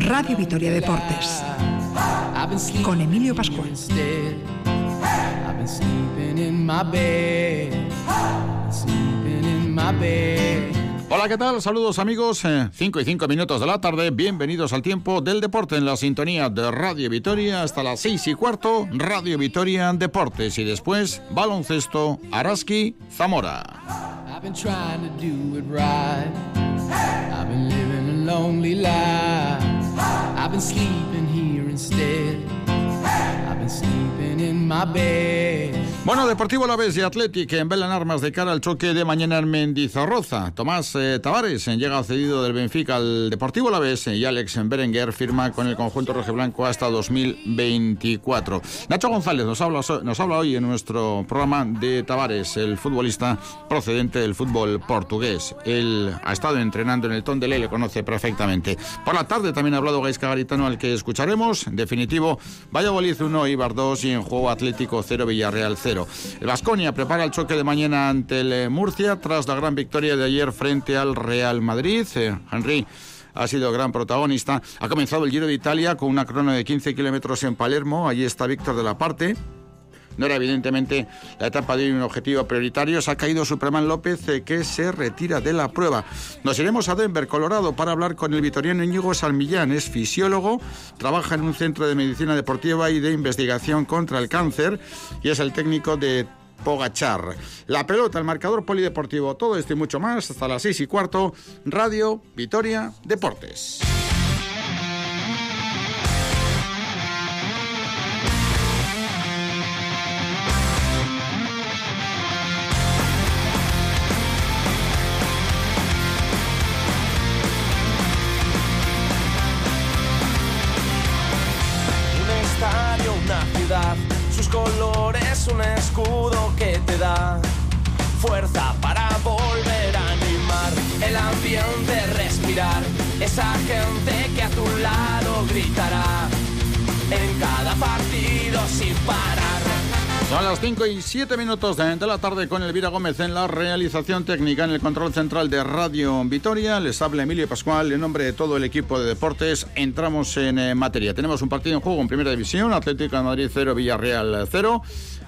Radio Vitoria Deportes con Emilio Pascual. Hola, ¿qué tal? Saludos amigos. 5 y 5 minutos de la tarde. Bienvenidos al tiempo del deporte en la sintonía de Radio Vitoria hasta las 6 y cuarto. Radio Vitoria Deportes y después baloncesto Araski Zamora. I've been trying to do it right. I've been living a lonely life. I've been sleeping here instead. I've been sleeping in my bed. Bueno, Deportivo La Vez y Athletic en Belan Armas de cara al choque de mañana en Mendizorroza. Tomás eh, Tavares llega cedido del Benfica al Deportivo La Vez eh, y Alex Berenguer firma con el conjunto rojiblanco hasta 2024. Nacho González nos habla, nos habla hoy en nuestro programa de Tavares, el futbolista procedente del fútbol portugués. Él ha estado entrenando en el Tondele y le conoce perfectamente. Por la tarde también ha hablado Gaisca Garitano, al que escucharemos. Definitivo, Valladolid 1, Ibar 2 y en juego Atlético 0, Villarreal 0. El Vasconia prepara el choque de mañana ante el eh, Murcia tras la gran victoria de ayer frente al Real Madrid. Eh, Henry ha sido gran protagonista. Ha comenzado el Giro de Italia con una crono de 15 kilómetros en Palermo. Allí está Víctor de la Parte. No era evidentemente la etapa de un objetivo prioritario. Se ha caído Superman López eh, que se retira de la prueba. Nos iremos a Denver, Colorado, para hablar con el vitoriano Íñigo Salmillán. Es fisiólogo, trabaja en un centro de medicina deportiva y de investigación contra el cáncer y es el técnico de Pogachar. La pelota, el marcador polideportivo, todo esto y mucho más hasta las seis y cuarto. Radio Vitoria Deportes. Fuerza para volver a animar el ambiente, respirar. Esa gente que a tu lado gritará en cada partido sin parar. Son las 5 y 7 minutos de, la tarde con Elvira Gómez en la realización técnica en el control central de Radio Vitoria. Les habla Emilio Pascual en nombre de todo el equipo de deportes. Entramos en eh, materia. Tenemos un partido en juego en primera división. Atlético de Madrid 0, Villarreal 0.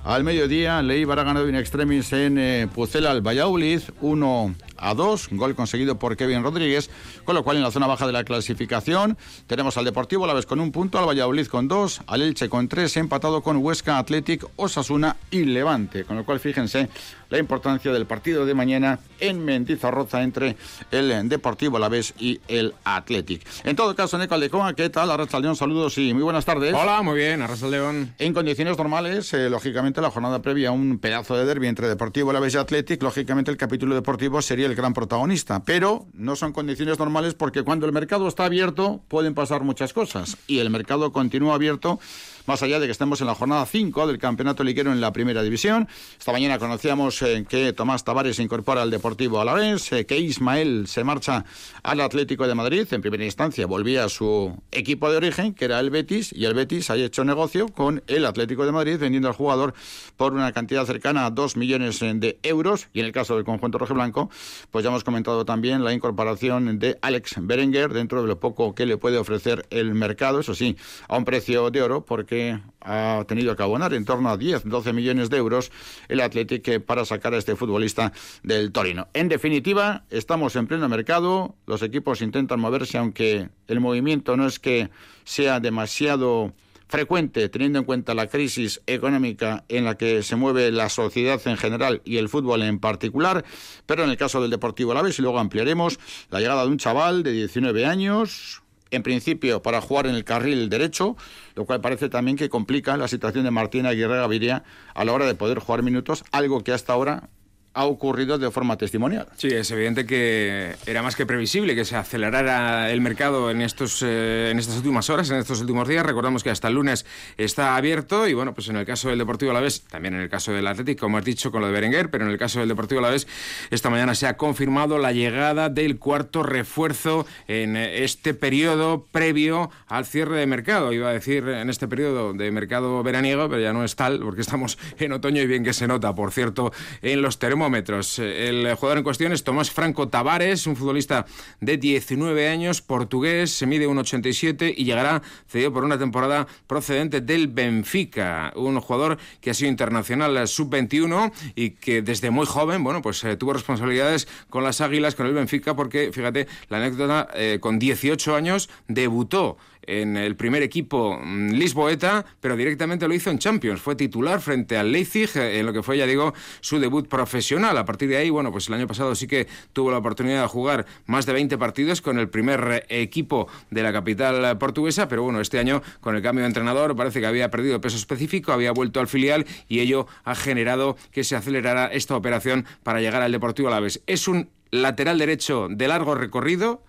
Al mediodía, Leibar ha ganado in extremis en eh, Pucela al Valladolid, 1 a 2, gol conseguido por Kevin Rodríguez, con lo cual en la zona baja de la clasificación tenemos al Deportivo la vez con un punto, al Valladolid con dos, al Elche con tres, empatado con Huesca, Athletic, Osasuna y Levante, con lo cual fíjense la importancia del partido de mañana en Mendizorroza entre el Deportivo La Vez y el Athletic. En todo caso, Neco Aldecoa, ¿qué tal? Arracha León, saludos y muy buenas tardes. Hola, muy bien, Arracha León. En condiciones normales, eh, lógicamente la jornada previa a un pedazo de derbi entre Deportivo La Vez y Athletic, lógicamente el capítulo deportivo sería el gran protagonista, pero no son condiciones normales porque cuando el mercado está abierto pueden pasar muchas cosas y el mercado continúa abierto más allá de que estemos en la jornada 5 del campeonato liguero en la primera división. Esta mañana conocíamos eh, que Tomás Tavares se incorpora al Deportivo Alavés, eh, que Ismael se marcha al Atlético de Madrid. En primera instancia volvía a su equipo de origen, que era el Betis, y el Betis ha hecho negocio con el Atlético de Madrid vendiendo al jugador por una cantidad cercana a 2 millones eh, de euros. Y en el caso del conjunto rojiblanco, pues ya hemos comentado también la incorporación de Alex Berenguer dentro de lo poco que le puede ofrecer el mercado, eso sí, a un precio de oro, porque ha tenido que abonar en torno a 10, 12 millones de euros el Athletic para sacar a este futbolista del Torino. En definitiva, estamos en pleno mercado, los equipos intentan moverse, aunque el movimiento no es que sea demasiado frecuente, teniendo en cuenta la crisis económica en la que se mueve la sociedad en general y el fútbol en particular, pero en el caso del Deportivo Alavés, y luego ampliaremos la llegada de un chaval de 19 años, en principio para jugar en el carril derecho, lo cual parece también que complica la situación de Martín Aguirre Gaviria a la hora de poder jugar minutos, algo que hasta ahora ha ocurrido de forma testimonial. Sí, es evidente que era más que previsible que se acelerara el mercado en, estos, eh, en estas últimas horas, en estos últimos días. Recordamos que hasta el lunes está abierto y bueno, pues en el caso del Deportivo Alavés, también en el caso del Atlético, como has dicho con lo de Berenguer, pero en el caso del Deportivo Alavés, esta mañana se ha confirmado la llegada del cuarto refuerzo en este periodo previo al cierre de mercado. Iba a decir en este periodo de mercado veraniego, pero ya no es tal porque estamos en otoño y bien que se nota, por cierto, en los termómetros El jugador en cuestión es Tomás Franco Tavares, un futbolista de 19 años, portugués, se mide 1,87 y llegará cedido por una temporada procedente del Benfica, un jugador que ha sido internacional sub-21 y que desde muy joven, bueno, pues eh, tuvo responsabilidades con las Águilas, con el Benfica, porque fíjate, la anécdota, eh, con 18 años debutó en el primer equipo mm, lisboeta, pero directamente lo hizo en Champions. Fue titular frente al Leipzig, en lo que fue, ya digo, su debut profesional. A partir de ahí, bueno, pues el año pasado sí que tuvo la oportunidad de jugar más de 20 partidos con el primer equipo de la capital portuguesa, pero bueno, este año con el cambio de entrenador parece que había perdido peso específico, había vuelto al filial y ello ha generado que se acelerara esta operación para llegar al Deportivo Alavés. Es un lateral derecho de largo recorrido,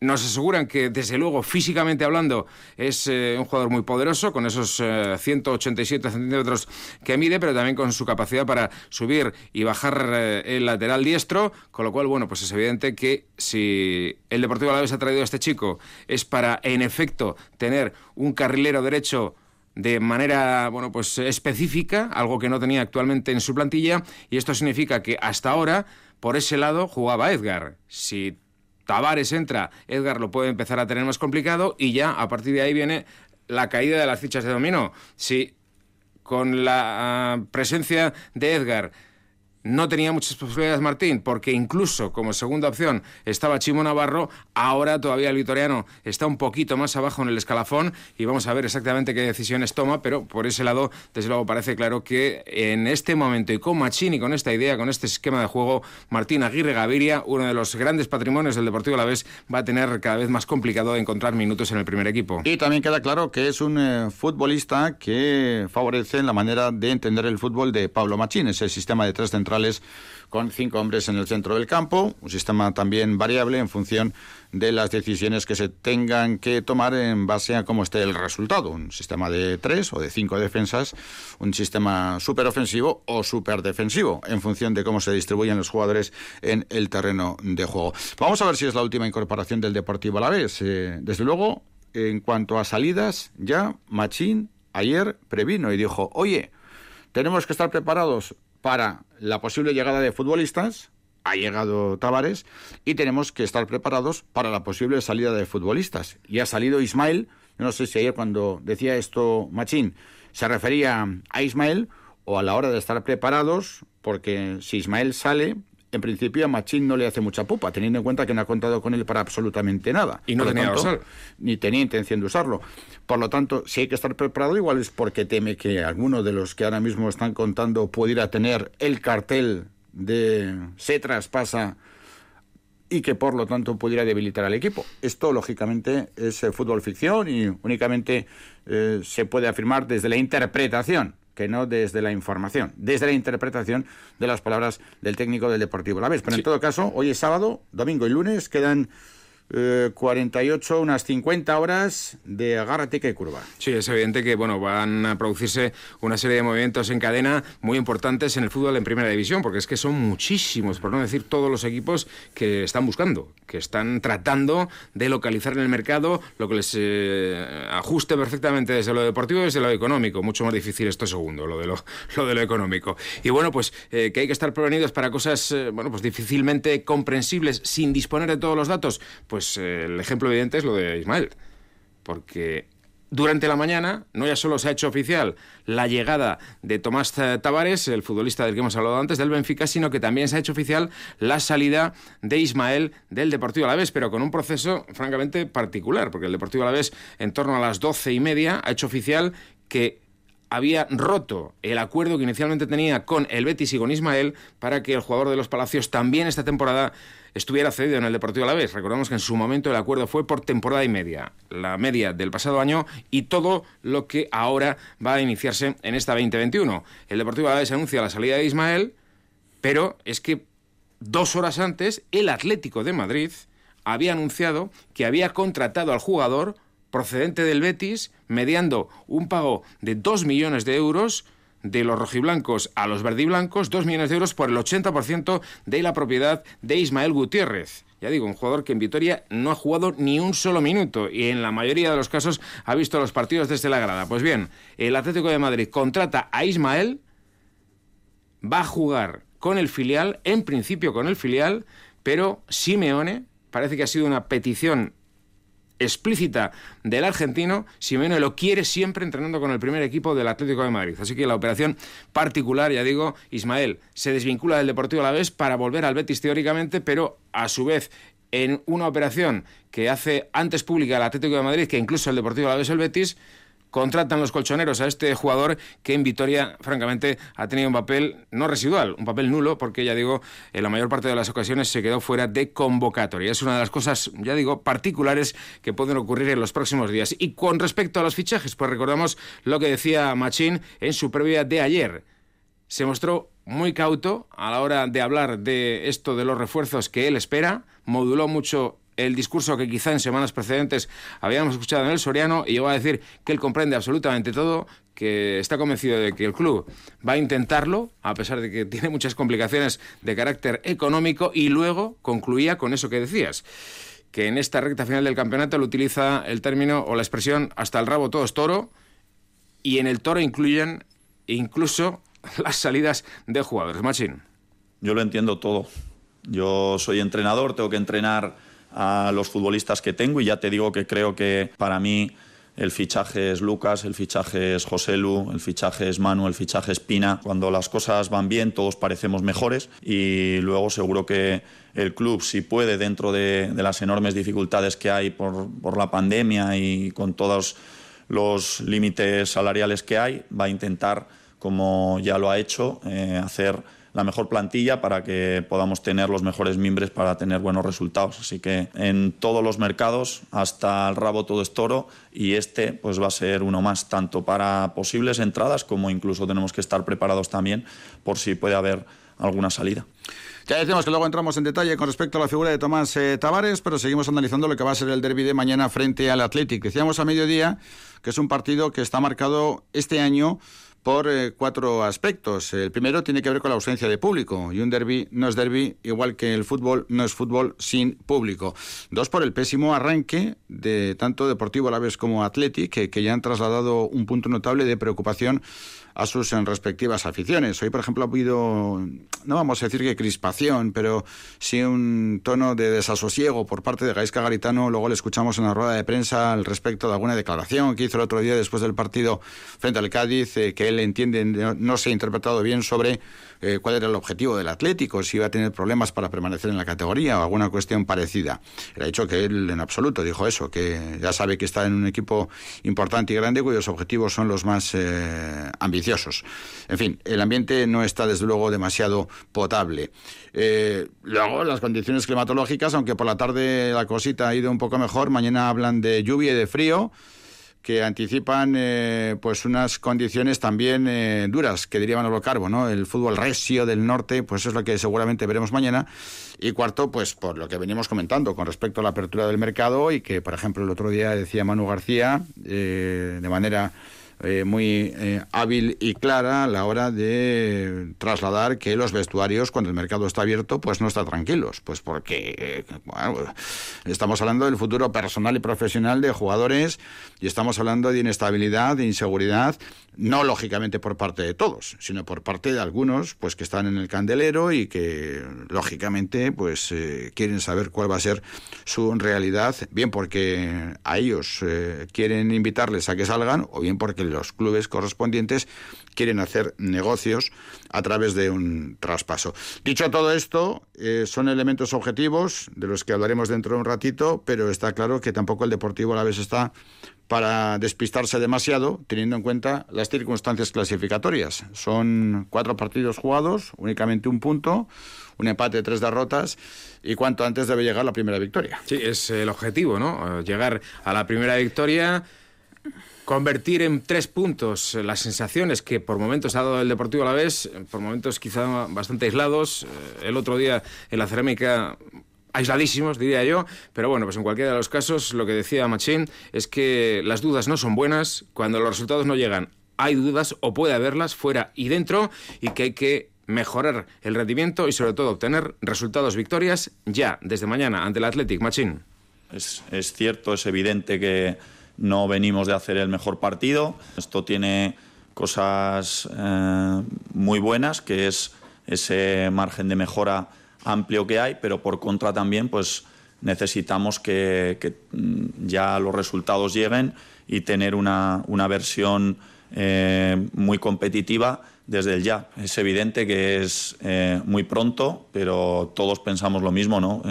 nos aseguran que, desde luego, físicamente hablando, es eh, un jugador muy poderoso, con esos 187 eh, centímetros que mide, pero también con su capacidad para subir y bajar eh, el lateral diestro, con lo cual, bueno, pues es evidente que si el Deportivo Alavés ha traído a este chico es para, en efecto, tener un carrilero derecho de manera bueno pues específica, algo que no tenía actualmente en su plantilla, y esto significa que hasta ahora por ese lado jugaba Edgar. Si Tavares entra, Edgar lo puede empezar a tener más complicado y ya a partir de ahí viene la caída de las fichas de dominó. Si con la ah, presencia de Edgar no tenía muchas posibilidades Martín, porque incluso como segunda opción estaba Chimo Navarro, ahora todavía el vitoriano está un poquito más abajo en el escalafón y vamos a ver exactamente qué decisiones toma, pero por ese lado, desde luego parece claro que en este momento y con Machín y con esta idea, con este esquema de juego, Martín Aguirre Gaviria, uno de los grandes patrimonios del Deportivo Alavés, va a tener cada vez más complicado encontrar minutos en el primer equipo. Y también queda claro que es un eh, futbolista que favorece la manera de entender el fútbol de Pablo Machín, ese sistema de tres centrales con cinco hombres en el centro del campo, un sistema también variable en función de las decisiones que se tengan que tomar en base a cómo esté el resultado. Un sistema de tres o de cinco defensas, un sistema súper ofensivo o súper defensivo, en función de cómo se distribuyen los jugadores en el terreno de juego. Vamos a ver si es la última incorporación del Deportivo a la vez. Eh, desde luego, en cuanto a salidas, ya Machín ayer previno y dijo, oye, tenemos que estar preparados para la posible llegada de futbolistas, ha llegado Tavares, y tenemos que estar preparados para la posible salida de futbolistas. Y ha salido Ismael, no sé si ayer cuando decía esto Machín, se refería a Ismael o a la hora de estar preparados, porque si Ismael sale, en principio a Machín no le hace mucha pupa, teniendo en cuenta que no ha contado con él para absolutamente nada. Y no tenía Ni tenía intención de usarlo. Por lo tanto, si hay que estar preparado, igual es porque teme que alguno de los que ahora mismo están contando pudiera tener el cartel de se traspasa y que por lo tanto pudiera debilitar al equipo. Esto, lógicamente, es eh, fútbol ficción y únicamente eh, se puede afirmar desde la interpretación que no desde la información, desde la interpretación de las palabras del técnico del Deportivo La vez. Pero en todo caso, hoy es sábado, domingo y lunes, quedan 48, eh, unas 50 horas de agárrate que curva. Sí, es evidente que bueno, van a producirse una serie de movimientos en cadena muy importantes en el fútbol en primera división, porque es que son muchísimos, por no decir todos los equipos que están buscando, que están tratando de localizar en el mercado lo que les eh, ajuste perfectamente desde lo deportivo y desde lo económico. Mucho más difícil esto segundo, lo de lo, lo, de lo económico. Y bueno, pues eh, que hay que estar prevenidos para cosas bueno, pues difícilmente comprensibles sin disponer de todos los datos. Pues pues eh, el ejemplo evidente es lo de Ismael. Porque durante la mañana no ya solo se ha hecho oficial la llegada de Tomás Tavares, el futbolista del que hemos hablado antes, del Benfica, sino que también se ha hecho oficial la salida de Ismael del Deportivo Alavés, pero con un proceso francamente particular, porque el Deportivo Alavés en torno a las doce y media ha hecho oficial que había roto el acuerdo que inicialmente tenía con el Betis y con Ismael para que el jugador de los Palacios también esta temporada estuviera cedido en el Deportivo Alavés. Recordamos que en su momento el acuerdo fue por temporada y media, la media del pasado año y todo lo que ahora va a iniciarse en esta 2021. El Deportivo Alavés anuncia la salida de Ismael, pero es que dos horas antes el Atlético de Madrid había anunciado que había contratado al jugador procedente del Betis mediando un pago de 2 millones de euros de los rojiblancos a los verdiblancos, 2 millones de euros por el 80% de la propiedad de Ismael Gutiérrez. Ya digo, un jugador que en Vitoria no ha jugado ni un solo minuto y en la mayoría de los casos ha visto los partidos desde la grada. Pues bien, el Atlético de Madrid contrata a Ismael, va a jugar con el filial, en principio con el filial, pero Simeone parece que ha sido una petición explícita del argentino, Simeone lo quiere siempre entrenando con el primer equipo del Atlético de Madrid. Así que la operación particular, ya digo, Ismael se desvincula del Deportivo a la para volver al Betis teóricamente, pero a su vez en una operación que hace antes pública el Atlético de Madrid que incluso el Deportivo a la el Betis, contratan los colchoneros a este jugador que en Vitoria, francamente, ha tenido un papel no residual, un papel nulo, porque ya digo, en la mayor parte de las ocasiones se quedó fuera de convocatoria. Es una de las cosas, ya digo, particulares que pueden ocurrir en los próximos días. Y con respecto a los fichajes, pues recordamos lo que decía Machín en su previa de ayer. Se mostró muy cauto a la hora de hablar de esto de los refuerzos que él espera, moduló mucho el discurso que quizá en semanas precedentes habíamos escuchado en el Soriano y llegó a decir que él comprende absolutamente todo, que está convencido de que el club va a intentarlo, a pesar de que tiene muchas complicaciones de carácter económico, y luego concluía con eso que decías que en esta recta final del campeonato lo utiliza el término o la expresión hasta el rabo todo es toro y en el toro incluyen incluso las salidas de jugadores. Machín. Yo lo entiendo todo. Yo soy entrenador, tengo que entrenar a los futbolistas que tengo y ya te digo que creo que para mí el fichaje es Lucas, el fichaje es José Lu, el fichaje es Manu, el fichaje es Pina. Cuando las cosas van bien todos parecemos mejores y luego seguro que el club, si puede, dentro de, las enormes dificultades que hay por, por la pandemia y con todos los límites salariales que hay, va a intentar, como ya lo ha hecho, eh, hacer la mejor plantilla para que podamos tener los mejores mimbres para tener buenos resultados. Así que en todos los mercados, hasta el rabo todo es toro y este pues va a ser uno más, tanto para posibles entradas como incluso tenemos que estar preparados también por si puede haber alguna salida. Ya decimos que luego entramos en detalle con respecto a la figura de Tomás eh, Tavares, pero seguimos analizando lo que va a ser el derby de mañana frente al Athletic. Decíamos a mediodía que es un partido que está marcado este año por eh, cuatro aspectos. El primero tiene que ver con la ausencia de público y un derby no es derby igual que el fútbol no es fútbol sin público. Dos por el pésimo arranque de tanto Deportivo Alavés como Athletic que, que ya han trasladado un punto notable de preocupación a sus respectivas aficiones. Hoy, por ejemplo, ha habido, no vamos a decir que crispación, pero sí un tono de desasosiego por parte de Gaisca Garitano. Luego le escuchamos en la rueda de prensa al respecto de alguna declaración que hizo el otro día después del partido frente al Cádiz, eh, que él entiende no se ha interpretado bien sobre eh, cuál era el objetivo del Atlético, si iba a tener problemas para permanecer en la categoría o alguna cuestión parecida. Él ha dicho que él en absoluto dijo eso, que ya sabe que está en un equipo importante y grande cuyos objetivos son los más eh, ambiciosos. En fin, el ambiente no está desde luego demasiado potable. Eh, luego, las condiciones climatológicas, aunque por la tarde la cosita ha ido un poco mejor, mañana hablan de lluvia y de frío que anticipan eh, pues unas condiciones también eh, duras, que diría Manolo Carbo, ¿no? El fútbol resio del norte, pues es lo que seguramente veremos mañana. Y cuarto, pues por lo que venimos comentando con respecto a la apertura del mercado y que, por ejemplo, el otro día decía Manu García, eh, de manera eh, muy eh, hábil y clara a la hora de trasladar que los vestuarios, cuando el mercado está abierto, pues no están tranquilos. Pues porque estamos hablando del futuro personal y profesional de jugadores y estamos hablando de inestabilidad, de inseguridad, no lógicamente por parte de todos, sino por parte de algunos, pues que están en el candelero y que lógicamente pues eh, quieren saber cuál va a ser su realidad, bien porque a ellos quieren invitarles a que salgan o bien porque los clubes correspondientes quieren hacer negocios a través de un traspaso. Dicho todo esto, eh, son elementos objetivos de los que hablaremos dentro de un ratito, pero está claro que tampoco el Deportivo a la vez está para despistarse demasiado, teniendo en cuenta las circunstancias clasificatorias. Son cuatro partidos jugados, únicamente un punto, un empate, tres derrotas, y cuanto antes debe llegar la primera victoria. Sí, es el objetivo, ¿no? Llegar a la primera victoria convertir en tres puntos las sensaciones que por momentos ha dado el Deportivo a la vez, por momentos quizá bastante aislados. Eh, el otro día en la cerámica aisladísimos, diría yo, pero bueno, pues en cualquiera de los casos lo que decía Machín es que las dudas no son buenas cuando los resultados no llegan. Hay dudas o puede haberlas fuera y dentro y que hay que mejorar el rendimiento y sobre todo obtener resultados, victorias ya, desde mañana, ante el Athletic Machín. Es, es cierto, es evidente que no venimos de hacer el mejor partido. Esto tiene cosas eh, muy buenas, que es ese margen de mejora amplio que hay, pero por contra también pues necesitamos que, mm, ya los resultados lleguen y tener una, versión eh, muy competitiva desde el ya. Es evidente que es eh, muy pronto, pero todos pensamos lo mismo, ¿no?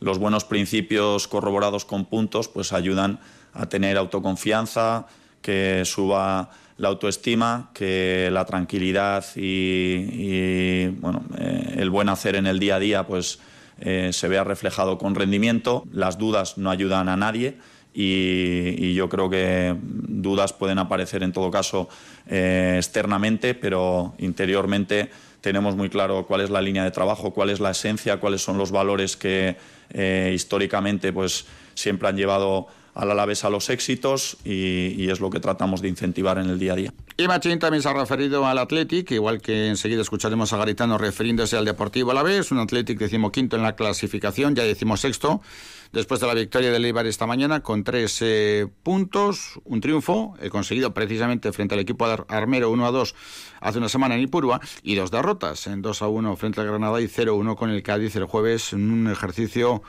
Los buenos principios corroborados con puntos pues ayudan a tener autoconfianza, que suba la autoestima, que la tranquilidad y, bueno, eh, el buen hacer en el día a día pues eh, se vea reflejado con rendimiento. Las dudas no ayudan a nadie. Y, yo creo que dudas pueden aparecer en todo caso eh, externamente, pero interiormente tenemos muy claro cuál es la línea de trabajo, cuál es la esencia, cuáles son los valores que históricamente pues siempre han llevado al Alavés a los éxitos y, es lo que tratamos de incentivar en el día a día. Y Machín también se ha referido al Athletic, igual que enseguida escucharemos a Garitano refiriéndose al Deportivo Alavés, un Athletic decimoquinto en la clasificación, ya decimosexto, después de la victoria del Eibar esta mañana con tres eh, puntos, un triunfo he conseguido precisamente frente al equipo armero 1 a 2 hace una semana en Ipurua y dos derrotas, en 2 a 1 frente al Granada y 0 a 1 con el Cádiz el jueves en un ejercicio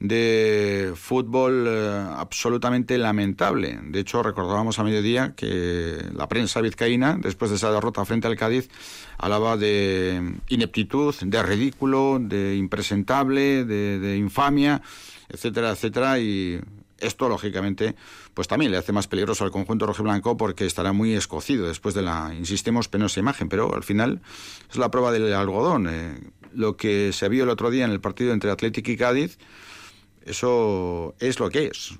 de fútbol eh, absolutamente lamentable. De hecho, recordábamos a mediodía que la prensa vizcaína, después de esa derrota frente al Cádiz, hablaba de ineptitud, de ridículo, de impresentable, de, infamia, etcétera, etcétera. Y esto, lógicamente, pues también le hace más peligroso al conjunto rojiblanco porque estará muy escocido después de la, insistimos, penosa imagen. Pero al final es la prueba del algodón. Eh, lo que se vio el otro día en el partido entre Atlético y Cádiz eso es lo que es.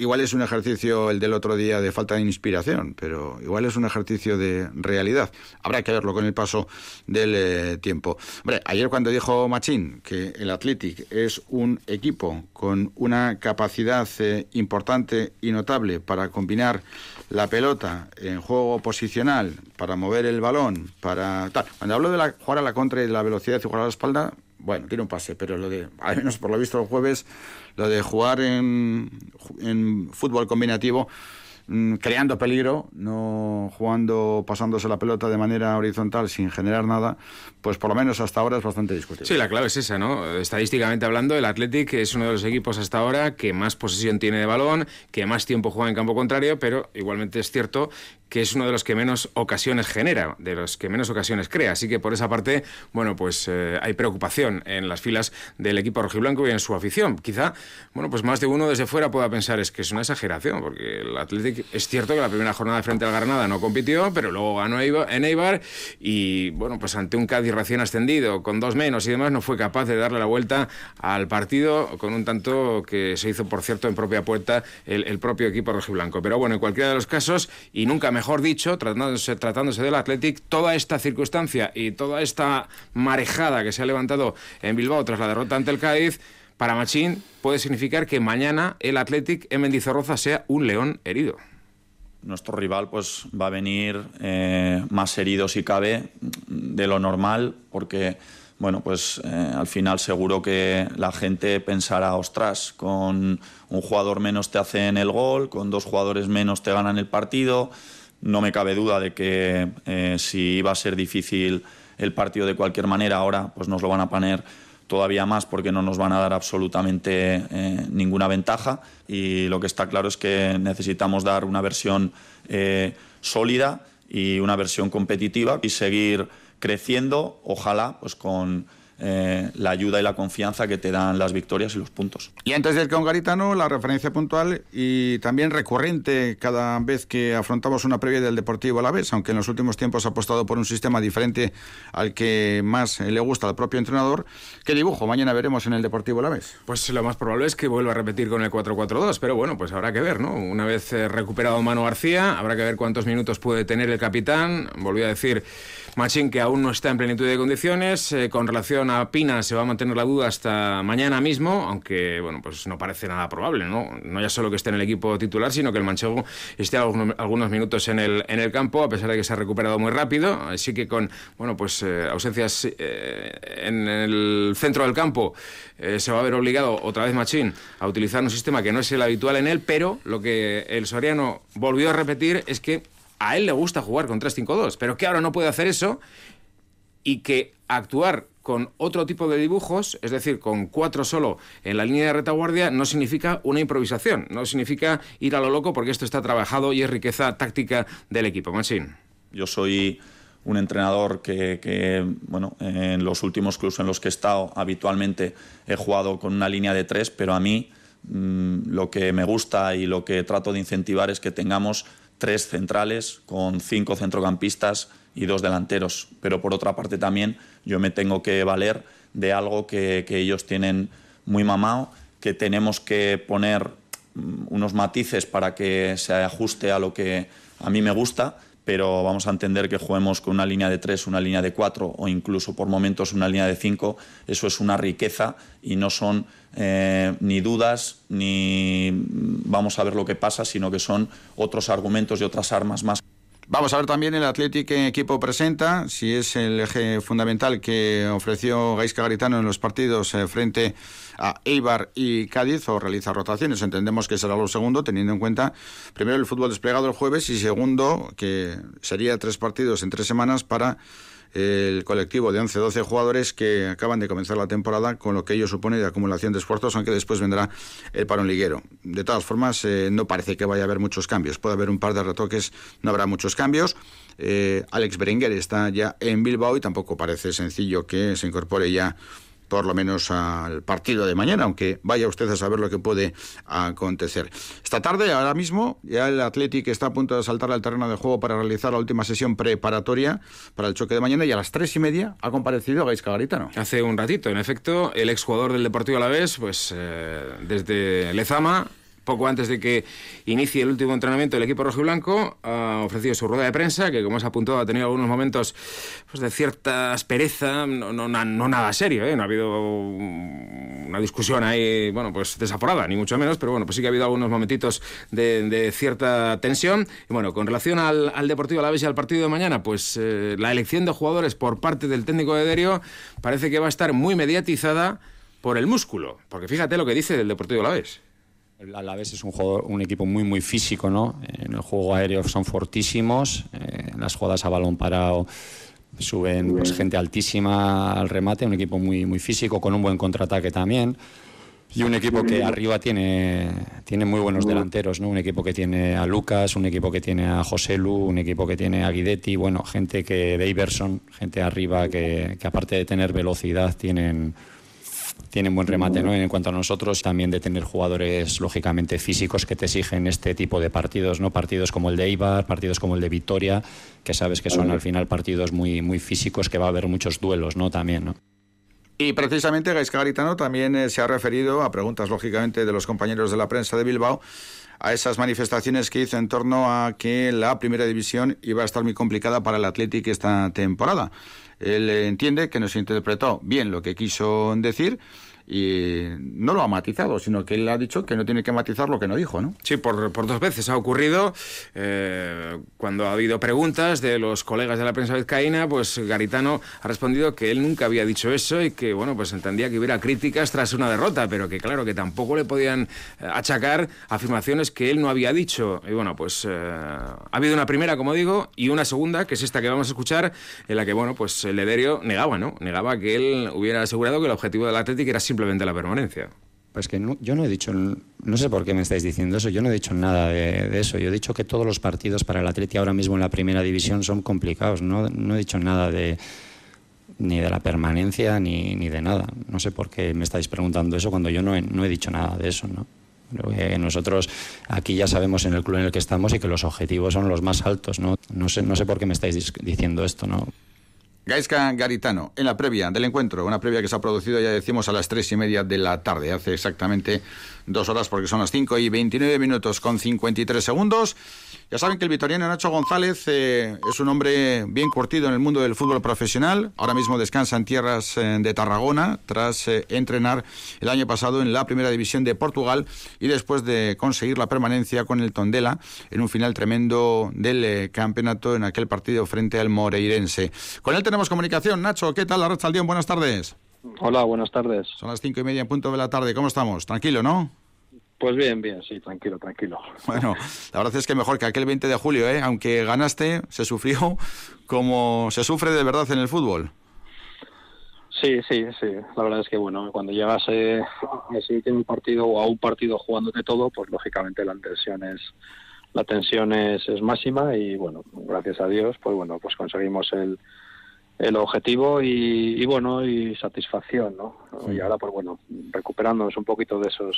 Igual es un ejercicio el del otro día de falta de inspiración, pero igual es un ejercicio de realidad. Habrá que verlo con el paso del eh, tiempo. Ayer cuando dijo Machín que el Athletic es un equipo con una capacidad eh, importante y notable para combinar la pelota en juego posicional, para mover el balón, para tal. Cuando hablo de la, jugar a la contra y de la velocidad y jugar a la espalda, bueno, tiene un pase, pero lo de, al menos por lo visto el jueves, lo de jugar en, en fútbol combinativo Mm, creando peligro, no jugando, pasándose la pelota de manera horizontal sin generar nada, pues por lo menos hasta ahora es bastante discutible. Sí, la clave es esa, ¿no? Estadísticamente hablando, el Athletic es uno de los equipos hasta ahora que más posesión tiene de balón, que más tiempo juega en campo contrario, pero igualmente es cierto que es uno de los que menos ocasiones genera, de los que menos ocasiones crea. Así que por esa parte, bueno, pues eh, hay preocupación en las filas del equipo rojiblanco y en su afición. Quizá, bueno, pues más de uno desde fuera pueda pensar es que es una exageración, porque el Athletic es cierto que la primera jornada frente al Granada no compitió, pero luego ganó en Eibar y, bueno, pues ante un Cádiz recién ascendido, con dos menos y demás, no fue capaz de darle la vuelta al partido con un tanto que se hizo, por cierto, en propia puerta el, propio equipo rojiblanco. Pero bueno, en cualquiera de los casos, y nunca mejor dicho, tratándose, tratándose del Athletic, toda esta circunstancia y toda esta marejada que se ha levantado en Bilbao tras la derrota ante el Cádiz, para Machín puede significar que mañana el Athletic en Mendizorroza sea un león herido. Nuestro rival pues va a venir eh, más herido si cabe de lo normal porque bueno pues eh, al final seguro que la gente pensará ostras con un jugador menos te hacen el gol con dos jugadores menos te ganan el partido no me cabe duda de que eh, si iba a ser difícil el partido de cualquier manera ahora pues nos lo van a poner todavía más porque no nos van a dar absolutamente eh, ninguna ventaja. Y lo que está claro es que necesitamos dar una versión eh, sólida y una versión competitiva y seguir creciendo, ojalá, pues con eh, la ayuda y la confianza que te dan las victorias y los puntos. Y antes del con Garitano, la referencia puntual y también recurrente cada vez que afrontamos una previa del Deportivo a la vez, aunque en los últimos tiempos ha apostado por un sistema diferente al que más le gusta al propio entrenador. ¿Qué dibujo mañana veremos en el Deportivo a la vez? Pues lo más probable es que vuelva a repetir con el 4-4-2, pero bueno, pues habrá que ver, ¿no? Una vez eh, recuperado Mano García, habrá que ver cuántos minutos puede tener el capitán. Volví a decir Machín que aún no está en plenitud de condiciones. Eh, con relación Pina se va a mantener la duda hasta mañana mismo, aunque bueno, pues no parece nada probable, ¿no? No ya solo que esté en el equipo titular, sino que el manchego esté algunos, minutos en el, en el campo, a pesar de que se ha recuperado muy rápido. Así que con bueno, pues eh, ausencias eh, en el centro del campo se va a ver obligado otra vez Machín a utilizar un sistema que no es el habitual en él, pero lo que el Soriano volvió a repetir es que a él le gusta jugar con 3-5-2, pero que ahora no puede hacer eso y que actuar con otro tipo de dibujos, es decir, con cuatro solo en la línea de retaguardia, no significa una improvisación, no significa ir a lo loco porque esto está trabajado y es riqueza táctica del equipo. Mansín. Yo soy un entrenador que, bueno, en los últimos clubes en los que he estado habitualmente he jugado con una línea de tres, pero a mí mm, lo que me gusta y lo que trato de incentivar es que tengamos tres centrales con cinco centrocampistas y dos delanteros. Pero por otra parte también yo me tengo que valer de algo que, que ellos tienen muy mamado, que tenemos que poner mm, unos matices para que se ajuste a lo que a mí me gusta pero vamos a entender que juguemos con una línea de tres, una línea de cuatro o incluso por momentos una línea de cinco, eso es una riqueza y no son eh, ni dudas ni vamos a ver lo que pasa, sino que son otros argumentos y otras armas más. Vamos a ver también el Athletic equipo presenta, si es el eje fundamental que ofreció Gaisca Garitano en los partidos eh, frente a Eibar y Cádiz o realiza rotaciones. Entendemos que será lo segundo, teniendo en cuenta primero el fútbol desplegado el jueves y segundo que sería tres partidos en tres semanas para el colectivo de 11-12 jugadores que acaban de comenzar la temporada con lo que ello supone de acumulación de esfuerzos, aunque después vendrá el parón liguero. De todas formas, eh, no parece que vaya a haber muchos cambios. Puede haber un par de retoques, no habrá muchos cambios. Eh, Alex Berenguer está ya en Bilbao y tampoco parece sencillo que se incorpore ya por lo menos al partido de mañana, aunque vaya usted a saber lo que puede acontecer. Esta tarde, ahora mismo, ya el Athletic está a punto de saltar al terreno de juego para realizar la última sesión preparatoria para el choque de mañana y a las tres y media ha comparecido Gaisca Garitano. Hace un ratito, en efecto, el exjugador del Deportivo Alavés, pues eh, desde Lezama poco antes de que inicie el último entrenamiento del equipo rojo y blanco, ha ofrecido su rueda de prensa, que como se apuntado ha tenido algunos momentos pues, de cierta aspereza, no, no, no nada serio, ¿eh? no ha habido una discusión ahí, bueno, pues desaforada, ni mucho menos, pero bueno, pues sí que ha habido algunos momentitos de, cierta tensión. Y bueno, con relación al, al Deportivo Alavés y al partido de mañana, pues eh, la elección de jugadores por parte del técnico de Derio parece que va a estar muy mediatizada por el músculo, porque fíjate lo que dice del Deportivo Alavés. El Alavés es un, juego, un equipo muy muy físico, ¿no? En el juego aéreo son fortísimos, eh, en las jugadas a balón parado suben pues, gente altísima al remate, un equipo muy muy físico con un buen contraataque también. Y un equipo que arriba tiene, tiene muy buenos delanteros, ¿no? Un equipo que tiene a Lucas, un equipo que tiene a José Lu, un equipo que tiene a Guidetti, bueno, gente que de Iverson, gente arriba que, que aparte de tener velocidad tienen tienen buen remate, ¿no? En cuanto a nosotros, también de tener jugadores lógicamente físicos que te exigen este tipo de partidos, ¿no? Partidos como el de Eibar, partidos como el de Vitoria, que sabes que son al final partidos muy, muy físicos, que va a haber muchos duelos, ¿no? También. Y precisamente Gaisca Garitano también eh, se ha referido a preguntas, lógicamente, de los compañeros de la prensa de Bilbao a esas manifestaciones que hizo en torno a que la primera división iba a estar muy complicada para el Athletic esta temporada. Él entiende que no se interpretó bien lo que quiso decir y no lo ha matizado, sino que él ha dicho que no tiene que matizar lo que no dijo, ¿no? Sí, por, dos veces ha ocurrido. Eh, cuando ha habido preguntas de los colegas de la prensa vizcaína, pues Garitano ha respondido que él nunca había dicho eso y que, bueno, pues entendía que hubiera críticas tras una derrota, pero que, claro, que tampoco le podían eh, achacar afirmaciones que él no había dicho. Y, bueno, pues eh, ha habido una primera, como digo, y una segunda, que es esta que vamos a escuchar, en la que, bueno, pues Lederio negaba, ¿no? Negaba que él hubiera asegurado que el objetivo del Atlético era simplemente simplemente la permanencia. Pues que yo no he dicho, no sé por qué me estáis diciendo eso, yo no he dicho nada de, eso. Yo he dicho que todos los partidos para el Atleti ahora mismo en la primera división son complicados. No, no he dicho nada de ni de la permanencia ni, ni, de nada. No sé por qué me estáis preguntando eso cuando yo no he, no dicho nada de eso, ¿no? nosotros aquí ya sabemos en el club en el que estamos y que los objetivos son los más altos, ¿no? No sé, no sé por qué me estáis diciendo esto, ¿no? Gaisca Garitano, en la previa del encuentro, una previa que se ha producido, ya decimos, a las tres y media de la tarde, hace exactamente dos horas, porque son las cinco y veintinueve minutos con cincuenta y tres segundos. Ya saben que el vitoriano Nacho González eh, es un hombre bien curtido en el mundo del fútbol profesional. Ahora mismo descansa en tierras eh, de Tarragona tras eh, entrenar el año pasado en la primera división de Portugal y después de conseguir la permanencia con el Tondela en un final tremendo del campeonato en aquel partido frente al Moreirense. Con él tenemos comunicación. Nacho, ¿qué tal? Arracha Buenas tardes. Hola, buenas tardes. Son las cinco y media en punto de la tarde. ¿Cómo estamos? Tranquilo, ¿no? Pues bien, bien, sí, tranquilo, tranquilo. Bueno, la verdad es que mejor que aquel 20 de julio, ¿eh? aunque ganaste, se sufrió como se sufre de verdad en el fútbol. Sí, sí, sí. La verdad es que bueno, cuando llegas eh, a último partido o a un partido jugando de todo, pues lógicamente la tensión es la tensión es, es máxima y bueno, gracias a Dios, pues bueno, pues conseguimos el, el objetivo y, bueno y satisfacción no y ahora pues bueno recuperándonos un poquito de esos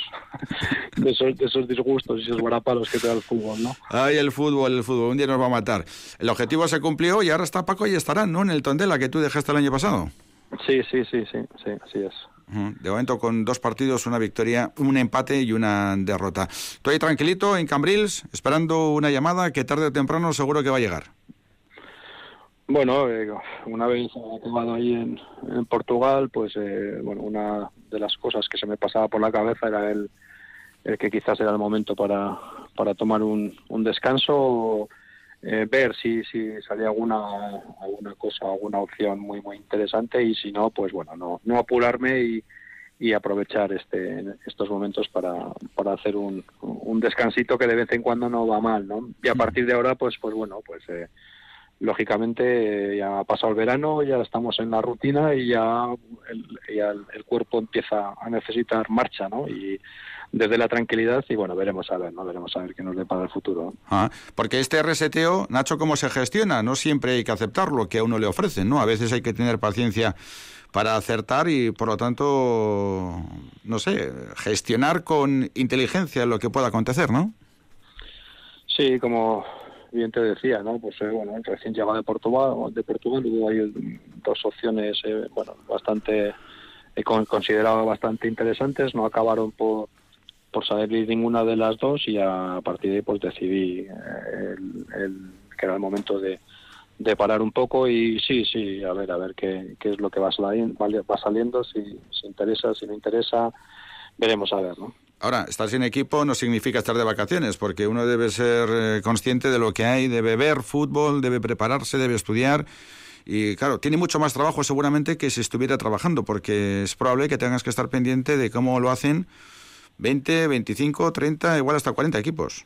de esos, de esos disgustos y esos guarapalos que te da el fútbol no ay el fútbol el fútbol un día nos va a matar. El objetivo se cumplió y ahora está Paco y estarán no en el Tondela que tú dejaste el año pasado. Sí sí sí sí sí así es. De momento con dos partidos, una victoria, un empate y una derrota. Estoy tranquilito en Cambrils, esperando una llamada que tarde o temprano seguro que va a llegar. Bueno, eh, una vez acabado ahí en, Portugal, pues eh, bueno, una de las cosas que se me pasaba por la cabeza era el, que quizás era el momento para, para tomar un, un descanso, eh, ver si, si salía alguna, alguna cosa, alguna opción muy muy interesante y si no, pues bueno, no, no apurarme y, y aprovechar este, estos momentos para, para hacer un, un descansito que de vez en cuando no va mal, ¿no? Y a partir de ahora, pues, pues bueno, pues lógicamente ya ha pasado el verano, ya estamos en la rutina y ya el, cuerpo empieza a necesitar marcha, ¿no? Y desde la tranquilidad y bueno, veremos a ver, ¿no? Veremos a ver qué nos depara el futuro. Ah, porque este reseteo, Nacho, ¿cómo se gestiona? No siempre hay que aceptar lo que a uno le ofrecen, ¿no? A veces hay que tener paciencia para acertar y por lo tanto, no sé, gestionar con inteligencia lo que pueda acontecer, ¿no? Sí, como bien te decía, ¿no? Pues eh, bueno, recién llegado de Portugal, de Portugal hubo ahí dos opciones, eh, bueno, bastante he considerado bastante interesantes, no acabaron por por salir ninguna de las dos y a partir de ahí pues decidí eh, el, que era el momento de, de parar un poco y sí, sí, a ver, a ver qué, qué es lo que va saliendo, va saliendo, si, si interesa, si no interesa, veremos a ver, ¿no? Ahora, estar sin equipo no significa estar de vacaciones, porque uno debe ser eh, consciente de lo que hay, debe ver fútbol, debe prepararse, debe estudiar. Y claro, tiene mucho más trabajo seguramente que si estuviera trabajando, porque es probable que tengas que estar pendiente de cómo lo hacen 20, 25, 30, igual hasta 40 equipos.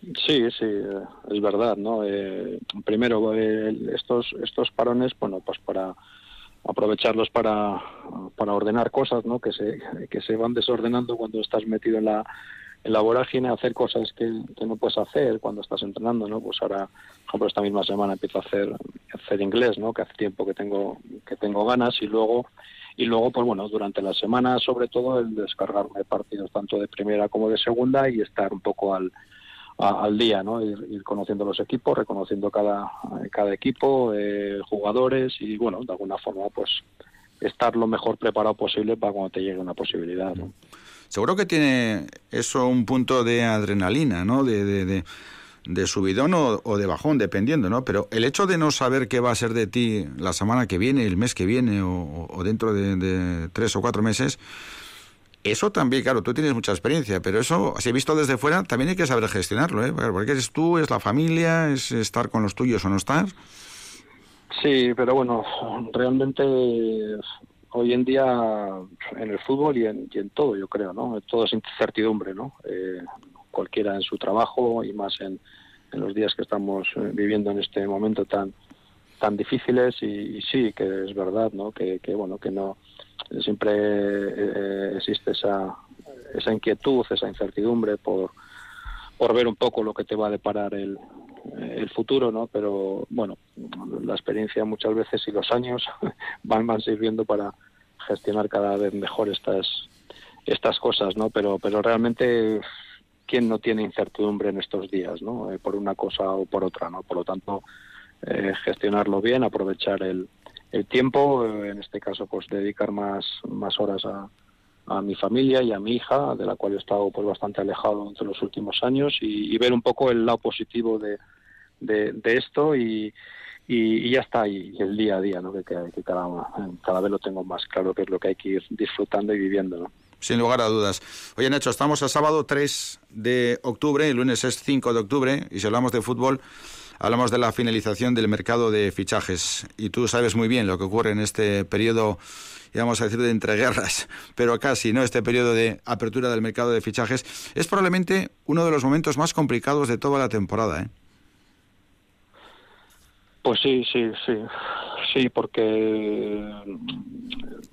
Sí, sí, es verdad, ¿no? Eh, primero, eh, estos, estos parones, bueno, pues para aprovecharlos para, para ordenar cosas ¿no? que, se, que se van desordenando cuando estás metido en la, en la vorágine, hacer cosas que, no puedes hacer cuando estás entrenando. ¿no? Pues ahora, por ejemplo, esta misma semana empiezo a hacer, hacer inglés, ¿no? que hace tiempo que tengo, que tengo ganas y luego y luego pues bueno durante la semana sobre todo el descargarme partidos tanto de primera como de segunda y estar un poco al, al día, ¿no? Ir, conociendo los equipos, reconociendo cada, cada equipo, eh, jugadores y, bueno, de alguna forma, pues estar lo mejor preparado posible para cuando te llegue una posibilidad, ¿no? Seguro que tiene eso un punto de adrenalina, ¿no? De, de, de, subidón o, de bajón, dependiendo, ¿no? Pero el hecho de no saber qué va a ser de ti la semana que viene, el mes que viene o, o dentro de, tres o cuatro meses, eso también, claro, tú tienes mucha experiencia, pero eso, si he visto desde fuera, también hay que saber gestionarlo, ¿eh? Porque eres tú, es la familia, es estar con los tuyos o no estar. Sí, pero bueno, realmente hoy en día en el fútbol y en, todo, yo creo, ¿no? Todo es incertidumbre, ¿no? Eh, cualquiera en su trabajo y más en, los días que estamos eh, viviendo en este momento tan tan difíciles y, sí que es verdad, ¿no? Que, que bueno que no siempre eh, existe esa, esa inquietud, esa incertidumbre por, por ver un poco lo que te va a deparar el, el futuro, ¿no? Pero bueno, la experiencia muchas veces y los años van, van sirviendo para gestionar cada vez mejor estas estas cosas, ¿no? Pero pero realmente quién no tiene incertidumbre en estos días, ¿no? Eh, por una cosa o por otra, ¿no? Por lo tanto, eh, gestionarlo bien, aprovechar el, el tiempo, eh, en este caso pues dedicar más, más horas a, a mi familia y a mi hija, de la cual he estado pues bastante alejado entre los últimos años y, ver un poco el lado positivo de, de, esto y, y, ya está, y, el día a día, ¿no? que, que cada, cada, vez lo tengo más claro que es lo que hay que ir disfrutando y viviendo. ¿no? Sin lugar a dudas. Oye, Nacho, estamos a sábado 3 de octubre, el lunes es 5 de octubre, y si hablamos de fútbol, hablamos de la finalización del mercado de fichajes y tú sabes muy bien lo que ocurre en este periodo, vamos a decir, de entreguerras, pero casi, ¿no? Este periodo de apertura del mercado de fichajes es probablemente uno de los momentos más complicados de toda la temporada, ¿eh? Pues sí, sí, sí. Sí, porque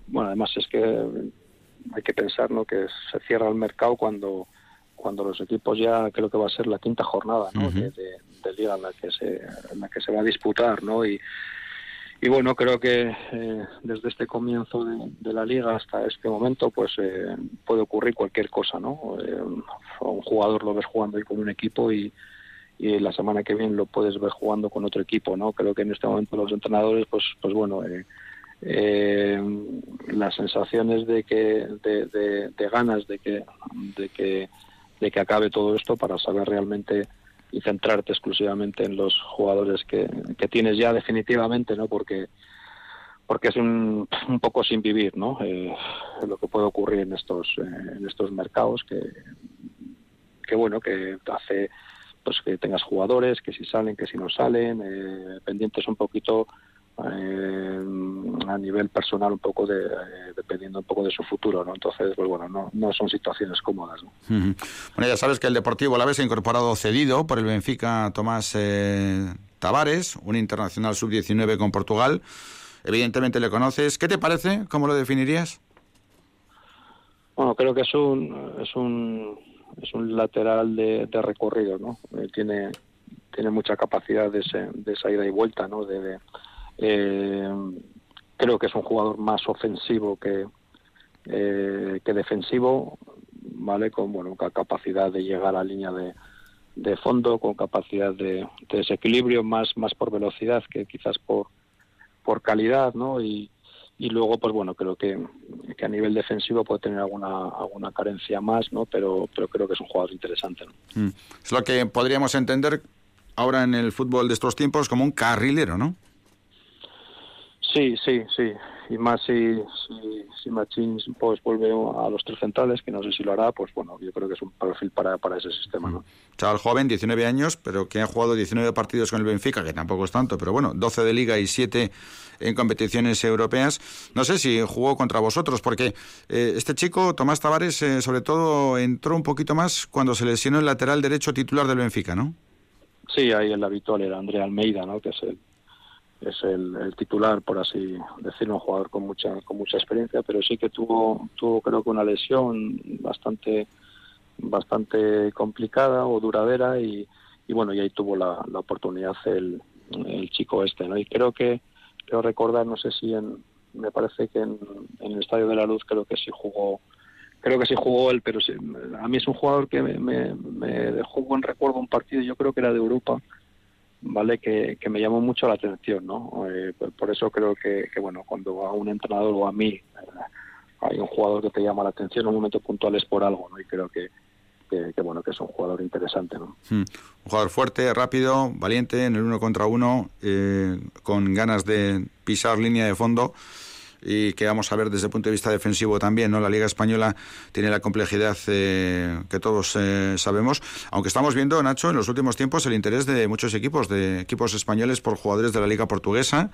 bueno, además es que hay que pensar ¿no? que se cierra el mercado cuando cuando los equipos ya creo que va a ser la quinta jornada ¿no? de, liga en la que se en la que se va a disputar no y y bueno creo que eh, desde este comienzo de, la liga hasta este momento pues eh, puede ocurrir cualquier cosa no eh, un jugador lo ves jugando ahí con un equipo y y la semana que viene lo puedes ver jugando con otro equipo no creo que en este momento los entrenadores pues pues bueno eh, eh, las sensaciones de que de, ganas de que de que de que acabe todo esto para saber realmente y centrarte exclusivamente en los jugadores que, que tienes ya definitivamente no porque porque es un, un poco sin vivir no eh, lo que puede ocurrir en estos eh, en estos mercados que que bueno que hace pues que tengas jugadores que si salen que si no salen eh, pendientes un poquito eh, a nivel personal un poco de, eh, dependiendo un poco de su futuro, ¿no? Entonces, pues bueno, no, no son situaciones cómodas, ¿no? Bueno, ya sabes que el Deportivo la vez ha incorporado cedido por el Benfica Tomás eh, Tavares, un internacional sub-19 con Portugal. Evidentemente le conoces. ¿Qué te parece? ¿Cómo lo definirías? Bueno, creo que es un, es un, es un lateral de, recorrido, ¿no? tiene, tiene mucha capacidad de, de esa ida y vuelta, ¿no? de eh, creo que es un jugador más ofensivo que, eh, que defensivo, ¿vale? Con bueno, capacidad de llegar a línea de, de fondo, con capacidad de, desequilibrio, más, más por velocidad que quizás por, por calidad, ¿no? Y, y luego, pues bueno, creo que, que, a nivel defensivo puede tener alguna, alguna carencia más, ¿no? Pero, pero creo que es un jugador interesante, ¿no? Mm. Es lo que podríamos entender ahora en el fútbol de estos tiempos como un carrilero, ¿no? Sí, sí, sí. Y más si, si, si Machín pues, vuelve a los tres centrales, que no sé si lo hará, pues bueno, yo creo que es un perfil para, para ese sistema. ¿no? Chaval joven, 19 años, pero que ha jugado 19 partidos con el Benfica, que tampoco es tanto, pero bueno, 12 de liga y 7 en competiciones europeas. No sé si jugó contra vosotros, porque eh, este chico, Tomás Tavares, eh, sobre todo entró un poquito más cuando se lesionó el lateral derecho titular del Benfica, ¿no? Sí, ahí el habitual era Andrea Almeida, ¿no? que es el es el, titular, por así decirlo, un jugador con mucha con mucha experiencia, pero sí que tuvo tuvo creo que una lesión bastante bastante complicada o duradera y, bueno, y ahí tuvo la, la oportunidad el, el chico este, ¿no? Y creo que creo recordar, no sé si en me parece que en, el Estadio de la Luz creo que sí jugó creo que sí jugó él, pero sí, a mí es un jugador que me, me, me dejó buen recuerdo un partido, yo creo que era de Europa, vale que, me llamó mucho la atención no eh, por eso creo que, bueno cuando a un entrenador o a mí eh, hay un jugador que te llama la atención en un momento puntual es por algo no y creo que, que, bueno que es un jugador interesante no hmm. un jugador fuerte rápido valiente en el uno contra uno eh, con ganas de pisar línea de fondo y que vamos a ver desde el punto de vista defensivo también, ¿no? La Liga Española tiene la complejidad eh, que todos eh, sabemos, aunque estamos viendo, Nacho, en los últimos tiempos el interés de muchos equipos, de equipos españoles por jugadores de la Liga Portuguesa.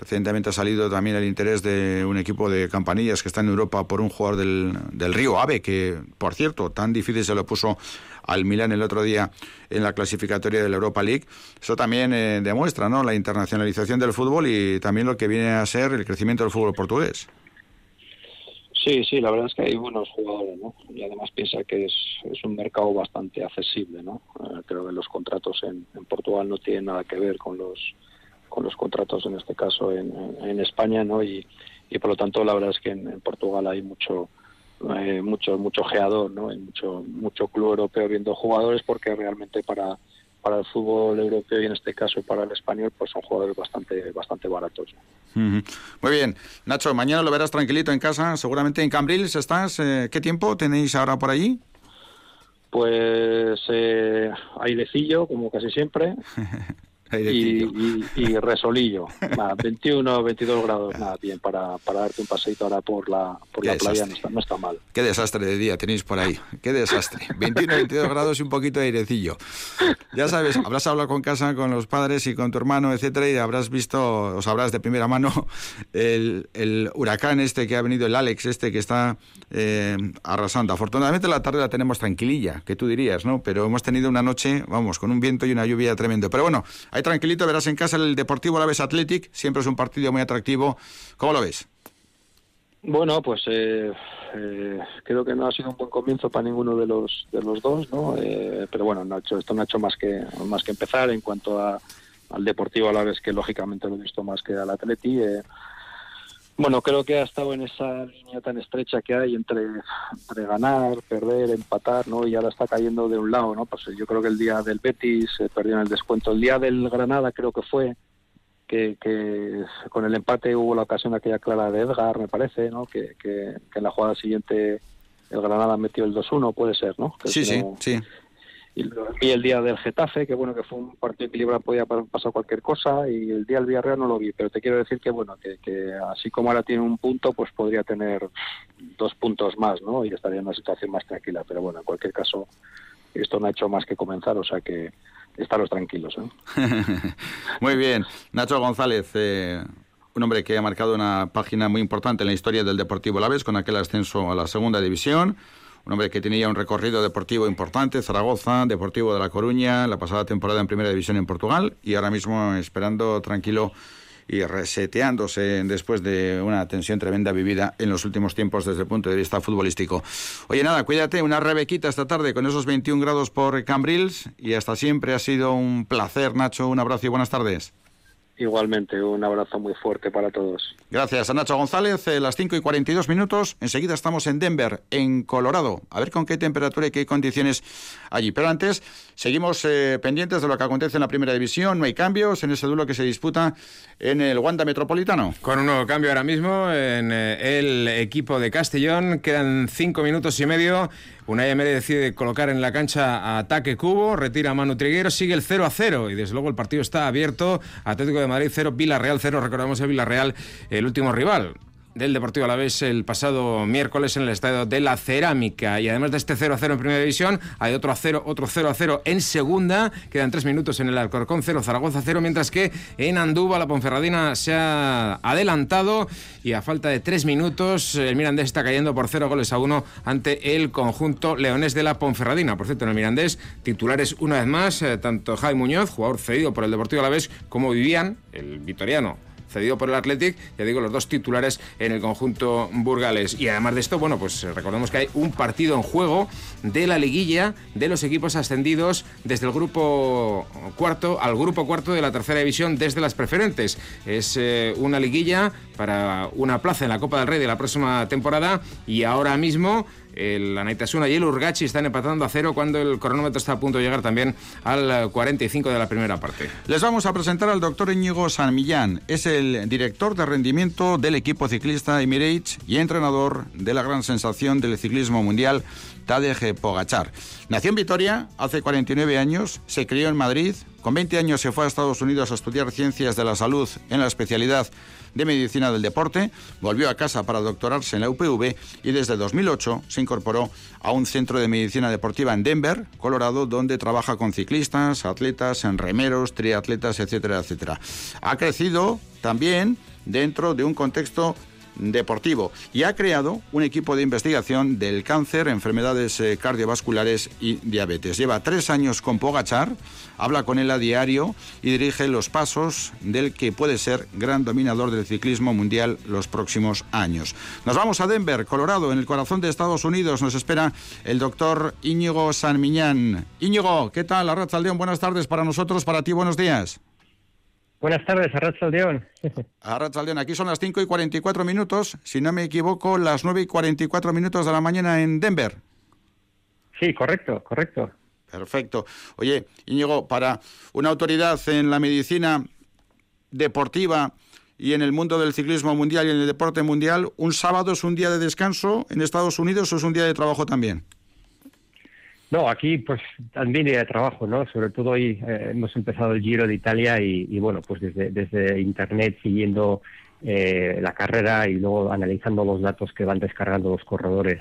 Recientemente ha salido también el interés de un equipo de campanillas que está en Europa por un jugador del, del Río Ave, que, por cierto, tan difícil se lo puso al Milan el otro día en la clasificatoria de la Europa League. Eso también eh, demuestra ¿no? la internacionalización del fútbol y también lo que viene a ser el crecimiento del fútbol portugués. Sí, sí, la verdad es que hay buenos jugadores, ¿no? Y además piensa que es, es un mercado bastante accesible, ¿no? Eh, creo que los contratos en, Portugal no tienen nada que ver con los con los contratos en este caso en, en España, ¿no? Y, y por lo tanto la verdad es que en Portugal hay mucho eh, mucho mucho geador, ¿no? Hay mucho mucho club europeo viendo jugadores porque realmente para para el fútbol europeo y en este caso para el español pues son jugadores bastante bastante baratos. Muy bien, Nacho, mañana lo verás tranquilito en casa, seguramente en Cambrils estás. Eh, ¿Qué tiempo tenéis ahora por allí? Pues eh, airecillo, como casi siempre. y, y, resolillo. 21, 22 grados, nada, bien, para, para darte un paseito ahora por la, por la playa no está, no está, mal. Qué desastre de día tenéis por ahí, qué desastre. 21, 22 grados y un poquito de airecillo. Ya sabes, habrás hablado con casa, con los padres y con tu hermano, etcétera, y habrás visto, o sabrás de primera mano, el, el huracán este que ha venido, el Alex este que está eh, arrasando. Afortunadamente la tarde la tenemos tranquililla, que tú dirías, ¿no? Pero hemos tenido una noche, vamos, con un viento y una lluvia tremendo. Pero bueno, hay tranquilito, verás en casa el Deportivo Alavés Athletic, siempre es un partido muy atractivo. ¿Cómo lo ves? Bueno, pues eh, eh, creo que no ha sido un buen comienzo para ninguno de los de los dos, ¿no? Eh, pero bueno, no esto no ha hecho más que más que empezar en cuanto al Deportivo a la vez que lógicamente lo he visto más que al Atleti. Bueno, creo que ha estado en esa línea tan estrecha que hay entre, entre, ganar, perder, empatar, ¿no? Y ahora está cayendo de un lado, ¿no? Pues yo creo que el día del Betis perdió en el descuento. El día del Granada creo que fue que, con el empate hubo la ocasión aquella clara de Edgar, me parece, ¿no? Que, que, en la jugada siguiente el Granada metió el 2-1, puede ser, ¿no? sí, sí, sí. Y, el día del Getafe, que bueno, que fue un partido equilibrado, podía pasar cualquier cosa, y el día del Villarreal no lo vi, pero te quiero decir que bueno, que, así como ahora tiene un punto, pues podría tener dos puntos más, ¿no? Y estaría en una situación más tranquila, pero bueno, en cualquier caso, esto no ha hecho más que comenzar, o sea que estaros tranquilos. ¿eh? muy bien. Nacho González, eh, un hombre que ha marcado una página muy importante en la historia del Deportivo Laves con aquel ascenso a la segunda división. Un hombre que tenía un recorrido deportivo importante, Zaragoza, Deportivo de La Coruña, la pasada temporada en Primera División en Portugal y ahora mismo esperando tranquilo y reseteándose después de una tensión tremenda vivida en los últimos tiempos desde el punto de vista futbolístico. Oye, nada, cuídate, una rebequita esta tarde con esos 21 grados por Cambrils y hasta siempre ha sido un placer, Nacho, un abrazo y buenas tardes. Igualmente, un abrazo muy fuerte para todos. Gracias a Nacho González. Eh, las 5 y 42 minutos. Enseguida estamos en Denver, en Colorado. A ver con qué temperatura y qué condiciones allí. Pero antes, seguimos eh, pendientes de lo que acontece en la primera división. No hay cambios en ese duelo que se disputa en el Wanda Metropolitano. Con un nuevo cambio ahora mismo en eh, el equipo de Castellón. Quedan 5 minutos y medio. Una Emery decide colocar en la cancha a ataque Cubo, retira a Manu Triguero, sigue el 0 a 0 y desde luego el partido está abierto. Atlético de Madrid 0, Villarreal 0, recordamos el Villarreal, el último rival del Deportivo Alavés el pasado miércoles en el estadio de la Cerámica. Y además de este 0 a 0 en primera división, hay otro a 0, otro 0 a 0 en segunda. Quedan tres minutos en el Alcorcón 0, Zaragoza 0, mientras que en Andúba la Ponferradina se ha adelantado y a falta de tres minutos el Mirandés está cayendo por 0 goles a 1 ante el conjunto leonés de la Ponferradina. Por cierto, en el Mirandés, titulares una vez más, eh, tanto Jaime Muñoz, jugador cedido por el Deportivo Alavés, como Vivian, el vitoriano cedido por el Athletic, ya digo, los dos titulares en el conjunto burgales. Y además de esto, bueno, pues recordemos que hay un partido en juego de la liguilla de los equipos ascendidos desde el grupo cuarto al grupo cuarto de la tercera división desde las preferentes. Es eh, una liguilla para una plaza en la Copa del Rey de la próxima temporada y ahora mismo el Anaitasuna y el Urgachi están empatando a cero cuando el cronómetro está a punto de llegar también al 45 de la primera parte. Les vamos a presentar al doctor Íñigo San Millán. Es el director de rendimiento del equipo ciclista Emirates y entrenador de la gran sensación del ciclismo mundial, Tadej Pogachar. Nació en Vitoria hace 49 años, se crió en Madrid, con 20 años se fue a Estados Unidos a estudiar ciencias de la salud en la especialidad de Medicina del Deporte, volvió a casa para doctorarse en la UPV y desde 2008 se incorporó a un centro de medicina deportiva en Denver, Colorado, donde trabaja con ciclistas, atletas, remeros, triatletas, etcétera, etcétera. Ha crecido también dentro de un contexto deportivo y ha creado un equipo de investigación del cáncer, enfermedades eh, cardiovasculares y diabetes. Lleva tres años con Pogachar, habla con él a diario y dirige los pasos del que puede ser gran dominador del ciclismo mundial los próximos años. Nos vamos a Denver, Colorado, en el corazón de Estados Unidos. Nos espera el doctor Íñigo Sanmiñán. Íñigo, ¿qué tal? Arratzaldeón, buenas tardes para nosotros, para ti, buenos días. Buenas tardes, Arrachaldeón. Arrachaldeón, aquí son las 5 y 44 minutos, si no me equivoco, las 9 y 44 minutos de la mañana en Denver. Sí, correcto, correcto. Perfecto. Oye, Íñigo, para una autoridad en la medicina deportiva y en el mundo del ciclismo mundial y en el deporte mundial, ¿un sábado es un día de descanso en Estados Unidos o es un día de trabajo también? No, aquí pues también de trabajo, ¿no? Sobre todo hoy eh, hemos empezado el Giro de Italia y, bueno, pues desde, desde Internet siguiendo eh, la carrera y luego analizando los datos que van descargando los corredores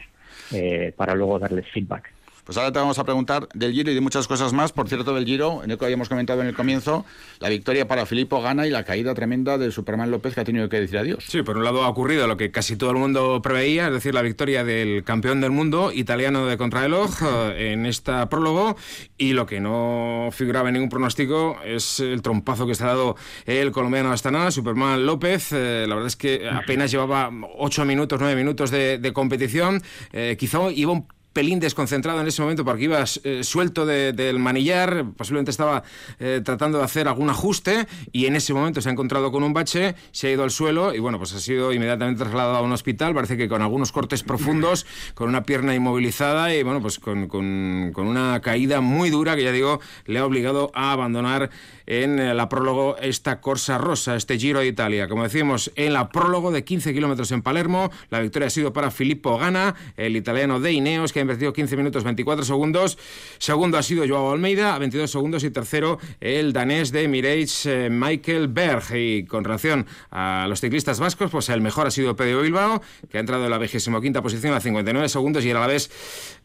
eh, para luego darles feedback. Pues ahora te vamos a preguntar del Giro y de muchas cosas más. Por cierto, del Giro, en el que habíamos comentado en el comienzo, la victoria para Filippo Gana y la caída tremenda de Superman López que ha tenido que decir adiós. Sí, por un lado ha ocurrido lo que casi todo el mundo preveía, es decir, la victoria del campeón del mundo italiano de contrarreloj eh, en esta prólogo y lo que no figuraba en ningún pronóstico es el trompazo que se ha dado el colombiano Astana, Superman López. Eh, la verdad es que apenas llevaba ocho minutos, nueve minutos de, competición. Eh, quizá iba un pelín desconcentrado en ese momento porque iba eh, suelto del manillar, posiblemente estaba eh, tratando de hacer algún ajuste y en ese momento se ha encontrado con un bache, se ha ido al suelo y bueno, pues ha sido inmediatamente trasladado a un hospital, parece que con algunos cortes profundos, con una pierna inmovilizada y bueno, pues con, con, con una caída muy dura que ya digo le ha obligado a abandonar en eh, la prólogo esta Corsa Rosa, este Giro de Italia. Como decimos, en la prólogo de 15 kilómetros en Palermo, la victoria ha sido para Filippo Gana, el italiano de Ineos, que ha invertido 15 minutos 24 segundos. Segundo ha sido Joao Almeida, a 22 segundos. Y tercero, el danés de Mirage, eh, Michael Berg. Y con relación a los ciclistas vascos, pues el mejor ha sido Pedro Bilbao, que ha entrado en la 25 posición a 59 segundos. Y a la vez,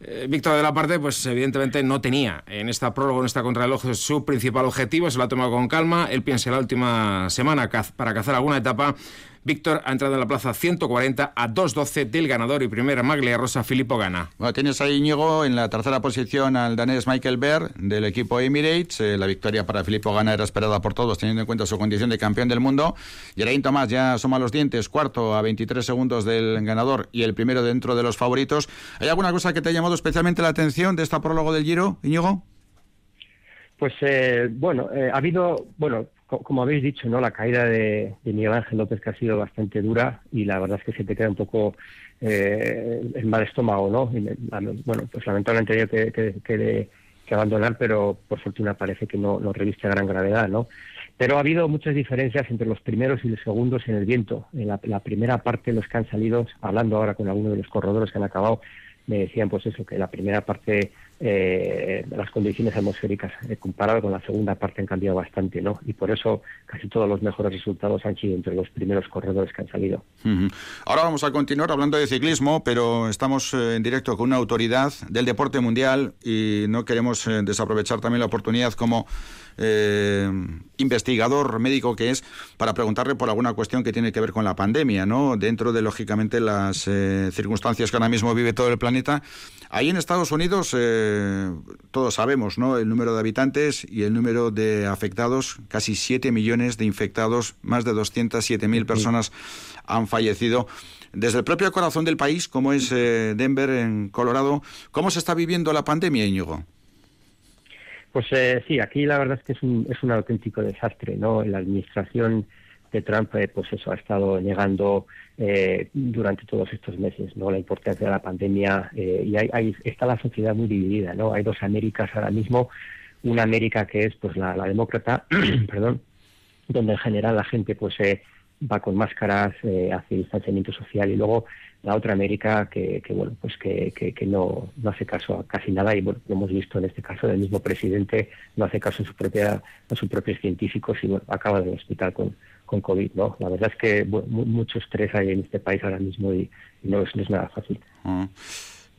eh, Víctor de la Parte, pues evidentemente no tenía en esta prólogo, en esta contrarreloj, su principal objetivo. Se lo ha tomado con calma. Él piensa la última semana para cazar alguna etapa. Víctor ha entrado en la plaza 140 a 2.12 del ganador y primera maglia rosa Filippo Gana. Bueno, tienes ahí, Íñigo, en la tercera posición al danés Michael Berg del equipo Emirates. Eh, la victoria para Filippo Gana era esperada por todos, teniendo en cuenta su condición de campeón del mundo. Geraint Tomás ya suma los dientes, cuarto a 23 segundos del ganador y el primero dentro de los favoritos. ¿Hay alguna cosa que te ha llamado especialmente la atención de esta prólogo del Giro, Íñigo? Pues eh, bueno, eh, ha habido, bueno, como habéis dicho, no, la caída de, Miguel Ángel López que ha sido bastante dura y la verdad es que se te queda un poco eh, el mal estómago, ¿no? bueno, pues lamentablemente tenido que, que, abandonar, pero por fortuna parece que no, no reviste gran gravedad, ¿no? Pero ha habido muchas diferencias entre los primeros y los segundos en el viento. En la, la primera parte, los que han salido, hablando ahora con algunos de los corredores que han acabado, me decían pues eso, que la primera parte eh, las condiciones atmosféricas eh, comparado con la segunda parte han cambiado bastante, ¿no? Y por eso casi todos los mejores resultados han sido entre los primeros corredores que han salido. Ahora vamos a continuar hablando de ciclismo, pero estamos eh, en directo con una autoridad del deporte mundial y no queremos eh, desaprovechar también la oportunidad como eh, investigador médico que es para preguntarle por alguna cuestión que tiene que ver con la pandemia, ¿no? Dentro de, lógicamente, las eh, circunstancias que ahora mismo vive todo el planeta. Ahí en Estados Unidos, eh, todos sabemos, ¿no? El número de habitantes y el número de afectados, casi 7 millones de infectados, más de 207.000 personas han fallecido. Desde el propio corazón del país, como es Denver, en Colorado, ¿cómo se está viviendo la pandemia, Íñigo? Pues eh, sí, aquí la verdad es que es un, es un auténtico desastre, ¿no? La administración de Trump, eh, pues eso, ha estado negando eh, durante todos estos meses, ¿no? La importancia de la pandemia y hay, está la sociedad muy dividida, ¿no? Hay dos Américas ahora mismo, una América que es, pues, la, la demócrata, perdón, donde en general la gente, pues, va con máscaras, hace distanciamiento social y luego la otra América que, bueno pues que, que, no, no, hace caso a casi nada y bueno lo hemos visto en este caso del mismo presidente no hace caso a su propia a sus propios científicos y bueno acaba en el hospital con, con COVID no la verdad es que mucho estrés hay en este país ahora mismo y, no, es, no es nada fácil ah.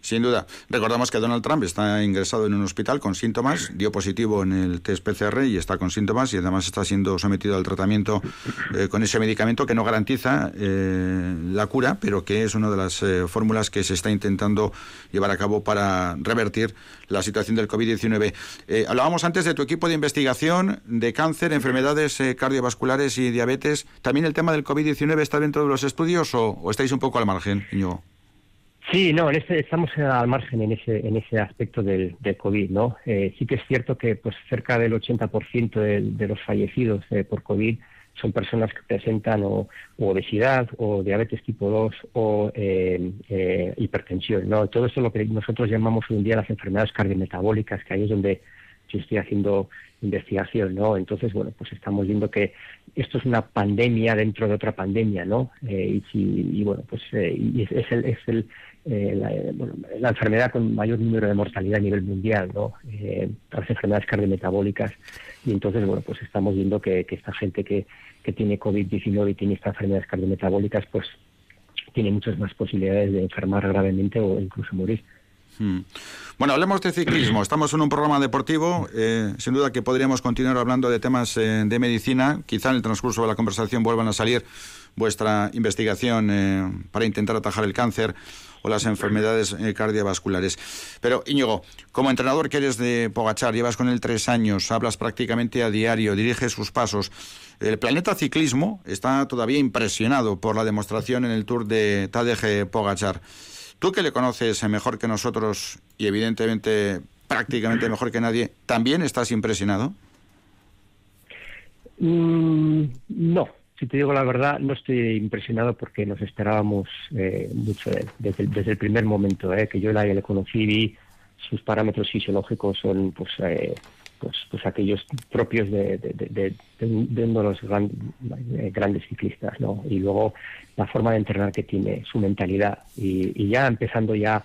Sin duda. Recordamos que Donald Trump está ingresado en un hospital con síntomas, dio positivo en el test PCR y está con síntomas y además está siendo sometido al tratamiento eh, con ese medicamento que no garantiza eh, la cura, pero que es una de las eh, fórmulas que se está intentando llevar a cabo para revertir la situación del COVID-19. hablábamos antes de tu equipo de investigación de cáncer, enfermedades cardiovasculares y diabetes. ¿También el tema del COVID-19 está dentro de los estudios o, o estáis un poco al margen, Iñigo? Sí, no, en este, estamos al margen en ese, en ese aspecto del, del COVID, ¿no? Eh, sí que es cierto que pues cerca del 80% de, de los fallecidos eh, por COVID son personas que presentan o, obesidad o diabetes tipo 2 o eh, hipertensión, ¿no? Todo eso es lo que nosotros llamamos hoy en día las enfermedades cardiometabólicas, que ahí es donde yo estoy haciendo investigación, ¿no? Entonces, bueno, pues estamos viendo que esto es una pandemia dentro de otra pandemia, ¿no? y, y, bueno, pues y es, es, el, es el, eh, la, eh, la, enfermedad con mayor número de mortalidad a nivel mundial, ¿no? Eh, las enfermedades cardiometabólicas. Y entonces, bueno, pues estamos viendo que, esta gente que, que tiene COVID-19 y tiene estas enfermedades cardiometabólicas, pues tiene muchas más posibilidades de enfermar gravemente o incluso morir. Hmm. Bueno, hablemos de ciclismo. Estamos en un programa deportivo. Eh, sin duda que podríamos continuar hablando de temas eh, de medicina. Quizá en el transcurso de la conversación vuelvan a salir vuestra investigación eh, para intentar atajar el cáncer o las enfermedades cardiovasculares. Pero, Íñigo, como entrenador que eres de Pogachar, llevas con él tres años, hablas prácticamente a diario, diriges sus pasos. El planeta ciclismo está todavía impresionado por la demostración en el Tour de Tadej Pogachar. Tú que le conoces mejor que nosotros y evidentemente prácticamente mejor que nadie, ¿también estás impresionado? Mm, no, si te digo la verdad, no estoy impresionado porque nos esperábamos eh, mucho desde, el primer momento eh, que yo la, le conocí vi sus parámetros fisiológicos son pues eh, pues, pues aquellos propios de, de, uno de los eh, grandes ciclistas, ¿no? Y luego la forma de entrenar que tiene, su mentalidad. Y, ya empezando ya,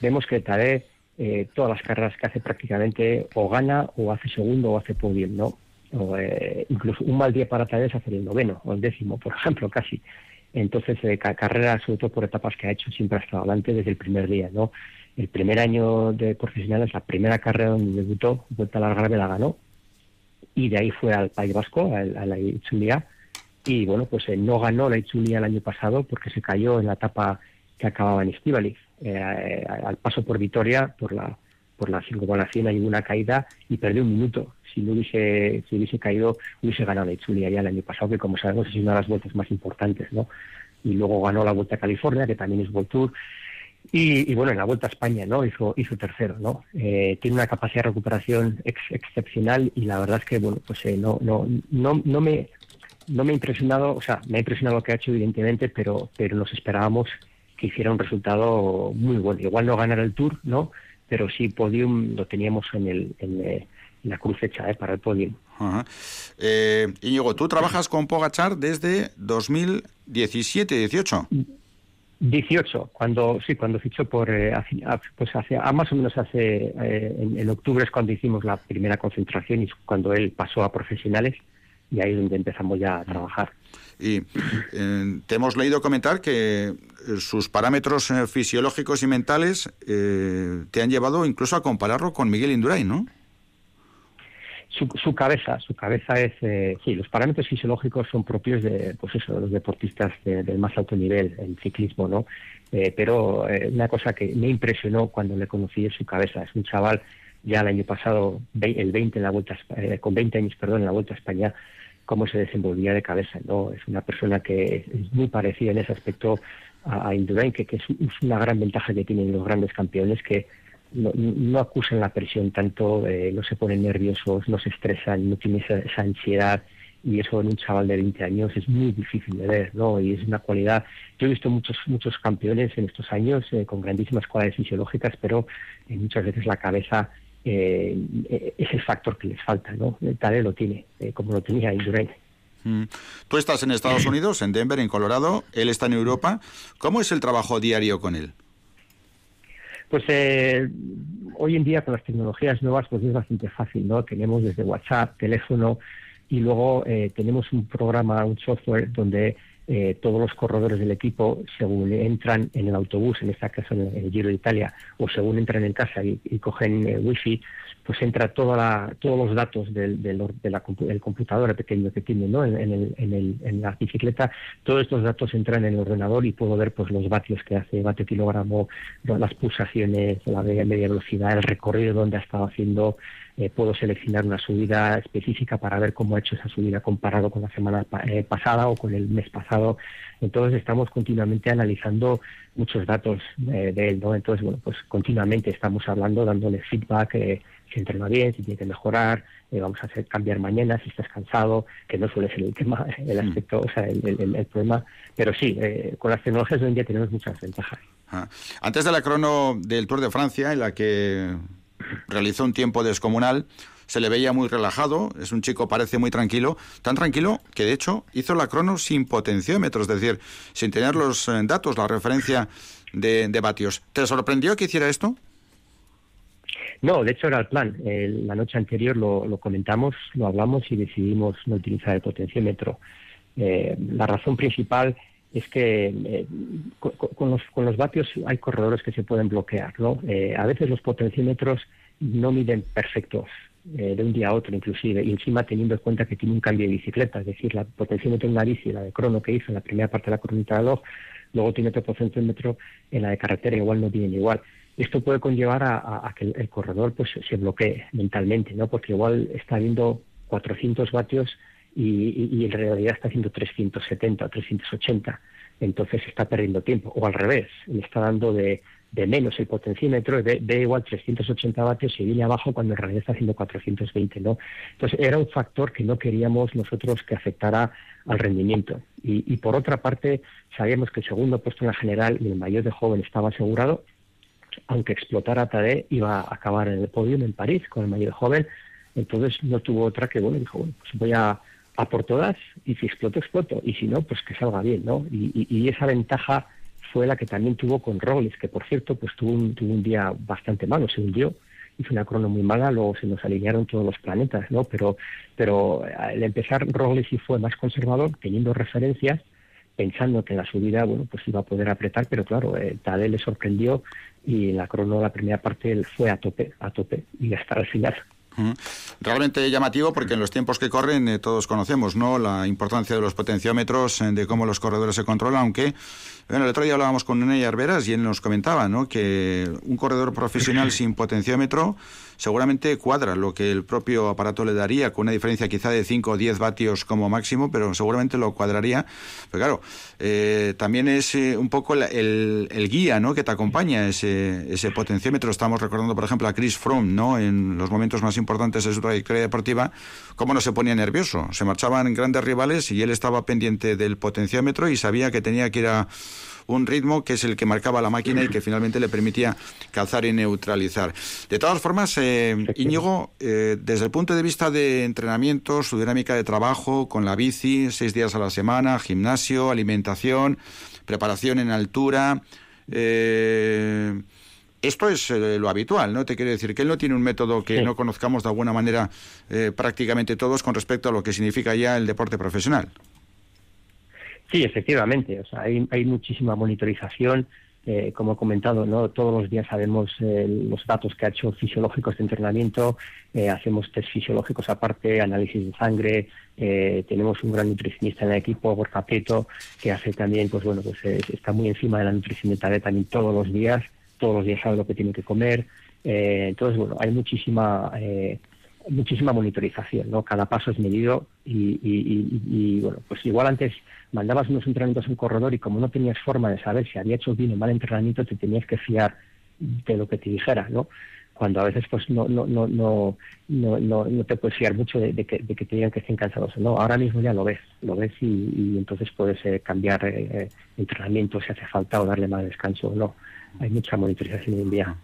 vemos que Tadej, eh, todas las carreras que hace prácticamente o gana o hace segundo o hace podium, ¿no? O, eh, incluso un mal día para Tadej es hacer el noveno o el décimo, por ejemplo, casi. Entonces, eh, carrera, sobre todo por etapas que ha hecho, siempre ha estado adelante desde el primer día, ¿no? el primer año de profesionales, la primera carrera donde debutó, Vuelta a la la ganó, y de ahí fue al País Vasco, a, la Itzulia, y bueno, pues eh, no ganó la Itzulia el año pasado porque se cayó en la etapa que acababa en Estivaliz. Eh, al paso por Vitoria, por la por la circunvalación hay una caída y perdió un minuto. Si no hubiese, si hubiese caído, hubiese ganado la Itzulia ya el año pasado, que como sabemos es una de las vueltas más importantes, ¿no? Y luego ganó la Vuelta a California, que también es World Tour, y, bueno, en la Vuelta a España, ¿no? Hizo, hizo tercero, ¿no? Eh, tiene una capacidad de recuperación excepcional y la verdad es que, bueno, pues eh, no, no, no, no me no me ha impresionado, o sea, me ha impresionado lo que ha hecho evidentemente, pero, pero nos esperábamos que hiciera un resultado muy bueno. Igual no ganar el Tour, ¿no? Pero sí podium lo teníamos en, el, en, eh, la cruz hecha ¿eh? para el podium. Eh, Íñigo, tú trabajas con Pogachar desde 2017-18. 18, cuando sí, cuando fichó por eh, pues hace más o menos hace eh, en, octubre es cuando hicimos la primera concentración y cuando él pasó a profesionales y ahí es donde empezamos ya a trabajar. Y eh, te hemos leído comentar que sus parámetros fisiológicos y mentales te han llevado incluso a compararlo con Miguel Indurain, ¿no? Su, cabeza, su cabeza es, eh, sí, los parámetros fisiológicos son propios de, pues eso, los deportistas del más alto nivel, el ciclismo, ¿no? Eh, pero eh, una cosa que me impresionó cuando le conocí es su cabeza. Es un chaval ya el año pasado, el 20 en la vuelta, con 20 años, perdón, en la vuelta a España, cómo se desenvolvía de cabeza, ¿no? Es una persona que es muy parecida en ese aspecto a, Indurain, que, que es, una gran ventaja que tienen los grandes campeones que no, acusan la presión tanto, eh, no se ponen nerviosos, no se estresan, no tienen esa, ansiedad y eso en un chaval de 20 años es muy difícil de ver, ¿no? Y es una cualidad. Yo he visto muchos muchos campeones en estos años eh, con grandísimas cualidades fisiológicas, pero eh, muchas veces la cabeza es el factor que les falta, ¿no? Tal lo tiene, como lo tenía Indurain. Mm. Tú estás en Estados Unidos, en Denver, en Colorado, él está en Europa. ¿Cómo es el trabajo diario con él? Pues eh, hoy en día con las tecnologías nuevas pues es bastante fácil, ¿no? Tenemos desde WhatsApp, teléfono y luego eh, tenemos un programa, un software donde eh, todos los corredores del equipo, según entran en el autobús, en este caso en el Giro de Italia, o según entran en casa y, cogen wifi, pues entra toda la, todos los datos del, del, de la, computador pequeño que tiene ¿no? en, el, en, el, en, la bicicleta, todos estos datos entran en el ordenador y puedo ver pues los vatios que hace, vatio kilogramo, las pulsaciones, la media velocidad, el recorrido donde ha estado haciendo, eh, puedo seleccionar una subida específica para ver cómo ha hecho esa subida comparado con la semana eh, pasada o con el mes pasado. Entonces estamos continuamente analizando muchos datos eh, de él, ¿no? Entonces, bueno, pues continuamente estamos hablando, dándole feedback, si entrena bien, si tiene que mejorar, vamos a hacer cambiar mañana, si estás cansado, que no suele ser el tema, el mm. aspecto, o sea, el, problema. Pero sí, con las tecnologías hoy en día tenemos muchas ventajas. Ah. Antes de la crono del Tour de Francia, en la que realizó un tiempo descomunal, se le veía muy relajado, es un chico parece muy tranquilo, tan tranquilo que de hecho hizo la crono sin potenciómetro, es decir, sin tener los eh, datos, la referencia de, de vatios. ¿Te sorprendió que hiciera esto? No, de hecho era el plan. la noche anterior lo, comentamos, lo hablamos y decidimos no utilizar el potenciómetro. Eh, la razón principal es que eh, con, los, con los vatios hay corredores que se pueden bloquear, ¿no? Eh, a veces los potenciómetros no miden perfectos eh, de un día a otro inclusive, y encima teniendo en cuenta que tiene un cambio de bicicleta, es decir, la potenciómetro en la bici, la de crono que hizo en la primera parte de la cronita de log, luego tiene otro potenciómetro en la de carretera, igual no viene igual. Esto puede conllevar a, que el, corredor pues se bloquee mentalmente, ¿no? Porque igual está viendo 400 vatios y, en realidad está haciendo 370 o 380. Entonces está perdiendo tiempo. O al revés, le está dando de, menos el potenciómetro, ve, ve, igual 380 vatios y viene abajo cuando en realidad está haciendo 420, ¿no? Entonces era un factor que no queríamos nosotros que afectara al rendimiento. Y, por otra parte, sabíamos que el segundo puesto en la general y el mayor de joven estaba asegurado, aunque explotara Tadé, iba a acabar en el podio en París con el mayor de joven. Entonces no tuvo otra que, bueno, dijo, bueno, pues voy a a por todas y si exploto, exploto. Y si no, pues que salga bien, ¿no? Y, esa ventaja fue la que también tuvo con Robles, que por cierto, pues tuvo un, tuvo un día bastante malo, se hundió, hizo una crono muy mala, luego se nos alinearon todos los planetas, ¿no? Pero, pero al empezar Robles sí fue más conservador, teniendo referencias, pensando que en la subida, bueno, pues iba a poder apretar, pero claro, eh, le sorprendió y la crono, la primera parte, él fue a tope, a tope, y hasta el final. Realmente llamativo porque en los tiempos que corren eh, todos conocemos no la importancia de los potenciómetros, eh, de cómo los corredores se controlan, aunque bueno, el otro día hablábamos con Nene Arberas y él nos comentaba ¿no? que un corredor profesional sin potenciómetro seguramente cuadra lo que el propio aparato le daría, con una diferencia quizá de 5 o 10 vatios como máximo, pero seguramente lo cuadraría. Pero claro, eh, también es eh, un poco el, guía ¿no? que te acompaña, ese, ese potenciómetro. Estamos recordando, por ejemplo, a Chris Froome, ¿no? en los momentos más importantes de su trayectoria deportiva, cómo no se ponía nervioso. Se marchaban grandes rivales y él estaba pendiente del potenciómetro y sabía que tenía que ir a un ritmo que es el que marcaba la máquina y que finalmente le permitía calzar y neutralizar. De todas formas, eh, Íñigo, eh, desde el punto de vista de entrenamiento, su dinámica de trabajo con la bici, seis días a la semana, gimnasio, alimentación, preparación en altura, eh, esto es eh, lo habitual, ¿no? Te quiero decir que él no tiene un método que no conozcamos de alguna manera prácticamente todos con respecto a lo que significa ya el deporte profesional. Sí, efectivamente. O sea, hay, hay muchísima monitorización. Eh, como he comentado, ¿no? todos los días sabemos eh, los datos que ha hecho fisiológicos de entrenamiento, eh, hacemos test fisiológicos aparte, análisis de sangre, tenemos un gran nutricionista en el equipo, Borja Prieto, que hace también, pues bueno, pues está muy encima de la nutrición de también todos los días, todos los días sabe lo que tiene que comer. entonces, bueno, hay muchísima muchísima monitorización, ¿no? Cada paso es medido y, y, bueno, pues igual antes mandabas unos entrenamientos en un corredor y como no tenías forma de saber si había hecho bien o mal entrenamiento, te tenías que fiar de lo que te dijera, ¿no? Cuando a veces pues no no no no no, no, te puedes fiar mucho de, que, de que te digan que estén cansados o no. Ahora mismo ya lo ves, lo ves y, entonces puedes eh, cambiar eh, eh, entrenamiento si hace falta o darle más descanso o no hay mucha monitorización en día.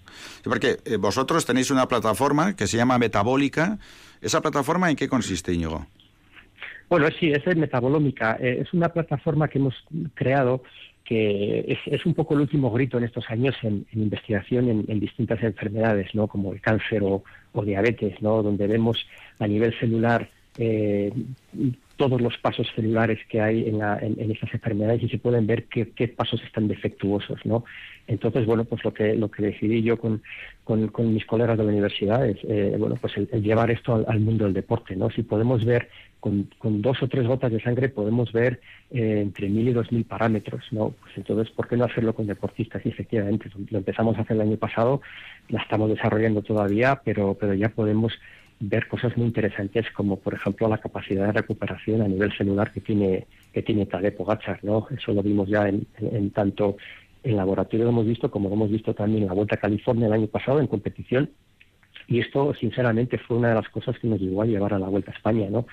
porque eh, vosotros tenéis una plataforma que se llama Metabólica. ¿Esa plataforma en qué consiste, Íñigo? Bueno, sí, es Metabolómica. Eh, es una plataforma que hemos creado que es, un poco el último grito en estos años en, investigación en, distintas enfermedades, ¿no? como el cáncer o, diabetes, ¿no? donde vemos a nivel celular eh, todos los pasos celulares que hay en, en, estas enfermedades y se pueden ver qué, pasos están defectuosos, ¿no? Entonces, bueno, pues lo que lo que decidí yo con, con, mis colegas de la universidad es, eh, bueno, pues el, llevar esto al, mundo del deporte, ¿no? Si podemos ver con, con dos o tres gotas de sangre podemos ver eh, entre mil y dos mil parámetros, ¿no? Pues entonces, ¿por qué no hacerlo con deportistas? Y efectivamente, lo empezamos a hacer el año pasado, la estamos desarrollando todavía, pero pero ya podemos ver cosas muy interesantes como por ejemplo la capacidad de recuperación a nivel celular que tiene que tiene Tadej Pogacar, ¿no? Eso lo vimos ya en, en, tanto en laboratorio lo hemos visto como lo hemos visto también en la Vuelta a California el año pasado en competición y esto sinceramente fue una de las cosas que nos llevó a llevar a la Vuelta a España, ¿no?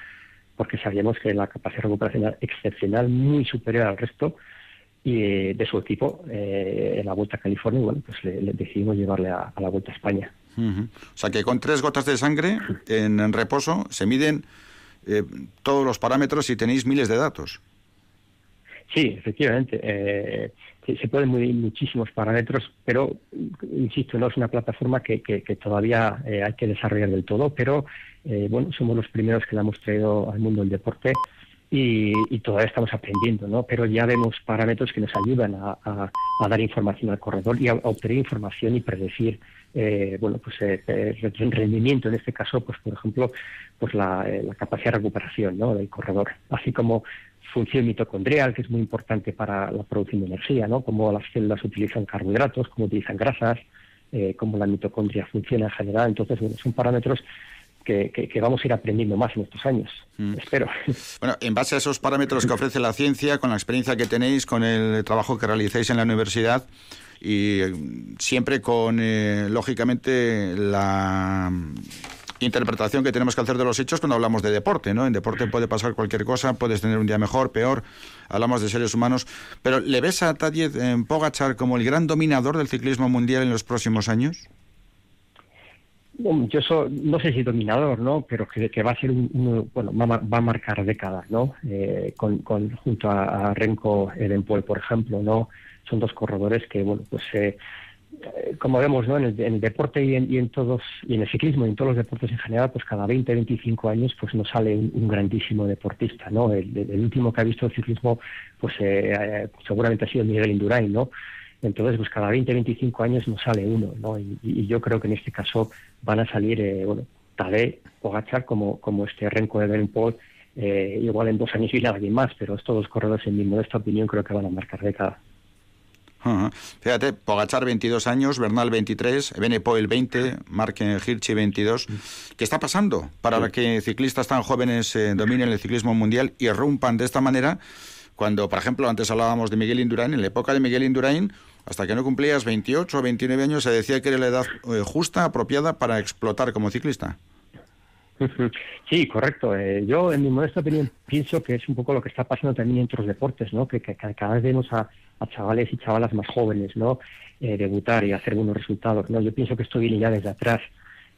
Porque sabíamos que la capacidad de recuperación era excepcional, muy superior al resto y eh, de su equipo eh, en la Vuelta a California, bueno, pues le, decidimos llevarle a la Vuelta a España. O sea que con tres gotas de sangre en, reposo se miden eh, todos los parámetros y tenéis miles de datos. Sí, efectivamente. Eh, se pueden medir muchísimos parámetros, pero, insisto, no es una plataforma que, todavía eh, hay que desarrollar del todo, pero bueno, somos los primeros que la hemos traído al mundo del deporte y, todavía estamos aprendiendo, ¿no? Pero ya vemos parámetros que nos ayudan a, dar información al corredor y a, obtener información y predecir, eh, bueno, pues eh, el rendimiento en este caso, pues por ejemplo, pues la, eh, capacidad de recuperación, ¿no? Del corredor, así como función mitocondrial, que es muy importante para la producción de energía, ¿no? Cómo las células utilizan carbohidratos, cómo utilizan grasas, eh, cómo la mitocondria funciona en general. Entonces, bueno, son parámetros que, vamos a ir aprendiendo más en estos años. Mm. Espero. Bueno, en base a esos parámetros que ofrece la ciencia, con la experiencia que tenéis, con el trabajo que realizáis en la universidad y eh, siempre con, eh, lógicamente, la interpretación que tenemos que hacer de los hechos cuando hablamos de deporte, ¿no? En deporte puede pasar cualquier cosa, puedes tener un día mejor, peor, hablamos de seres humanos, pero ¿le ves a Tadej Pogachar como el gran dominador del ciclismo mundial en los próximos años? yo no sé si dominador, ¿no? Pero que, va a ser un, bueno, va, a marcar décadas, ¿no? Eh, con, junto a, Renko Edenpoel, por ejemplo, ¿no? Son dos corredores que, bueno, pues eh, eh, como vemos, ¿no? En el, deporte y en, todos y en el ciclismo y en todos los deportes en general, pues cada 20, 25 años, pues nos sale un, grandísimo deportista, ¿no? El, último que ha visto el ciclismo, pues seguramente ha sido Miguel Indurain, ¿no? Entonces, pues cada 20, 25 años nos sale uno, ¿no? Y, yo creo que en este caso van a salir, eh, bueno, Tadej o Gachar como, como este Renko de Benpol, eh, igual en dos años viene alguien más, pero estos dos corredores, en mi modesta opinión, creo que van a marcar década. Fíjate, Pogachar 22 años, Bernal 23, Benepoel 20, Mark Hirschi 22. ¿Qué está pasando para que ciclistas tan jóvenes eh, dominen el ciclismo mundial y rompan de esta manera? Cuando, por ejemplo, antes hablábamos de Miguel Indurain, en la época de Miguel Indurain hasta que no cumplías 28 o 29 años se decía que era la edad eh, justa, apropiada para explotar como ciclista. Sí, correcto. Eh, yo, en mi modesta opinión, pienso que es un poco lo que está pasando también en otros deportes, ¿no? Que, cada vez vemos a, chavales y chavalas más jóvenes, ¿no? Eh, debutar y hacer buenos resultados, ¿no? Yo pienso que esto viene ya desde atrás.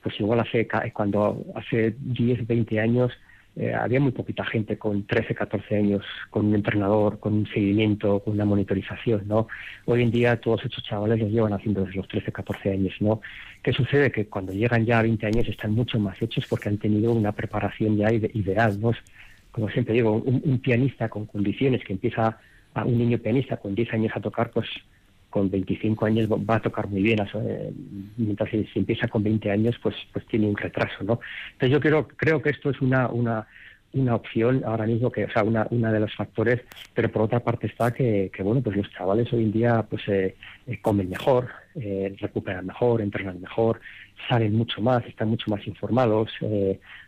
Pues igual hace, cuando hace 10, 20 años eh, había muy poquita gente con 13, 14 años, con un entrenador, con un seguimiento, con una monitorización, ¿no? Hoy en día todos estos chavales los llevan haciendo desde los 13, 14 años, ¿no? ¿Qué sucede? Que cuando llegan ya a 20 años están mucho más hechos porque han tenido una preparación ya ideal, ¿no? Como siempre digo, un, pianista con condiciones que empieza, a un niño pianista con 10 años a tocar, pues con 25 años va a tocar muy bien, mientras si, empieza con 20 años, pues pues tiene un retraso, ¿no? Entonces yo creo, creo que esto es una, una, una opción ahora mismo, que, o sea, una, una de los factores, pero por otra parte está que, que bueno, pues los chavales hoy en día pues eh, eh, comen mejor, eh, recuperan mejor, entrenan mejor, saben mucho más, están mucho más informados.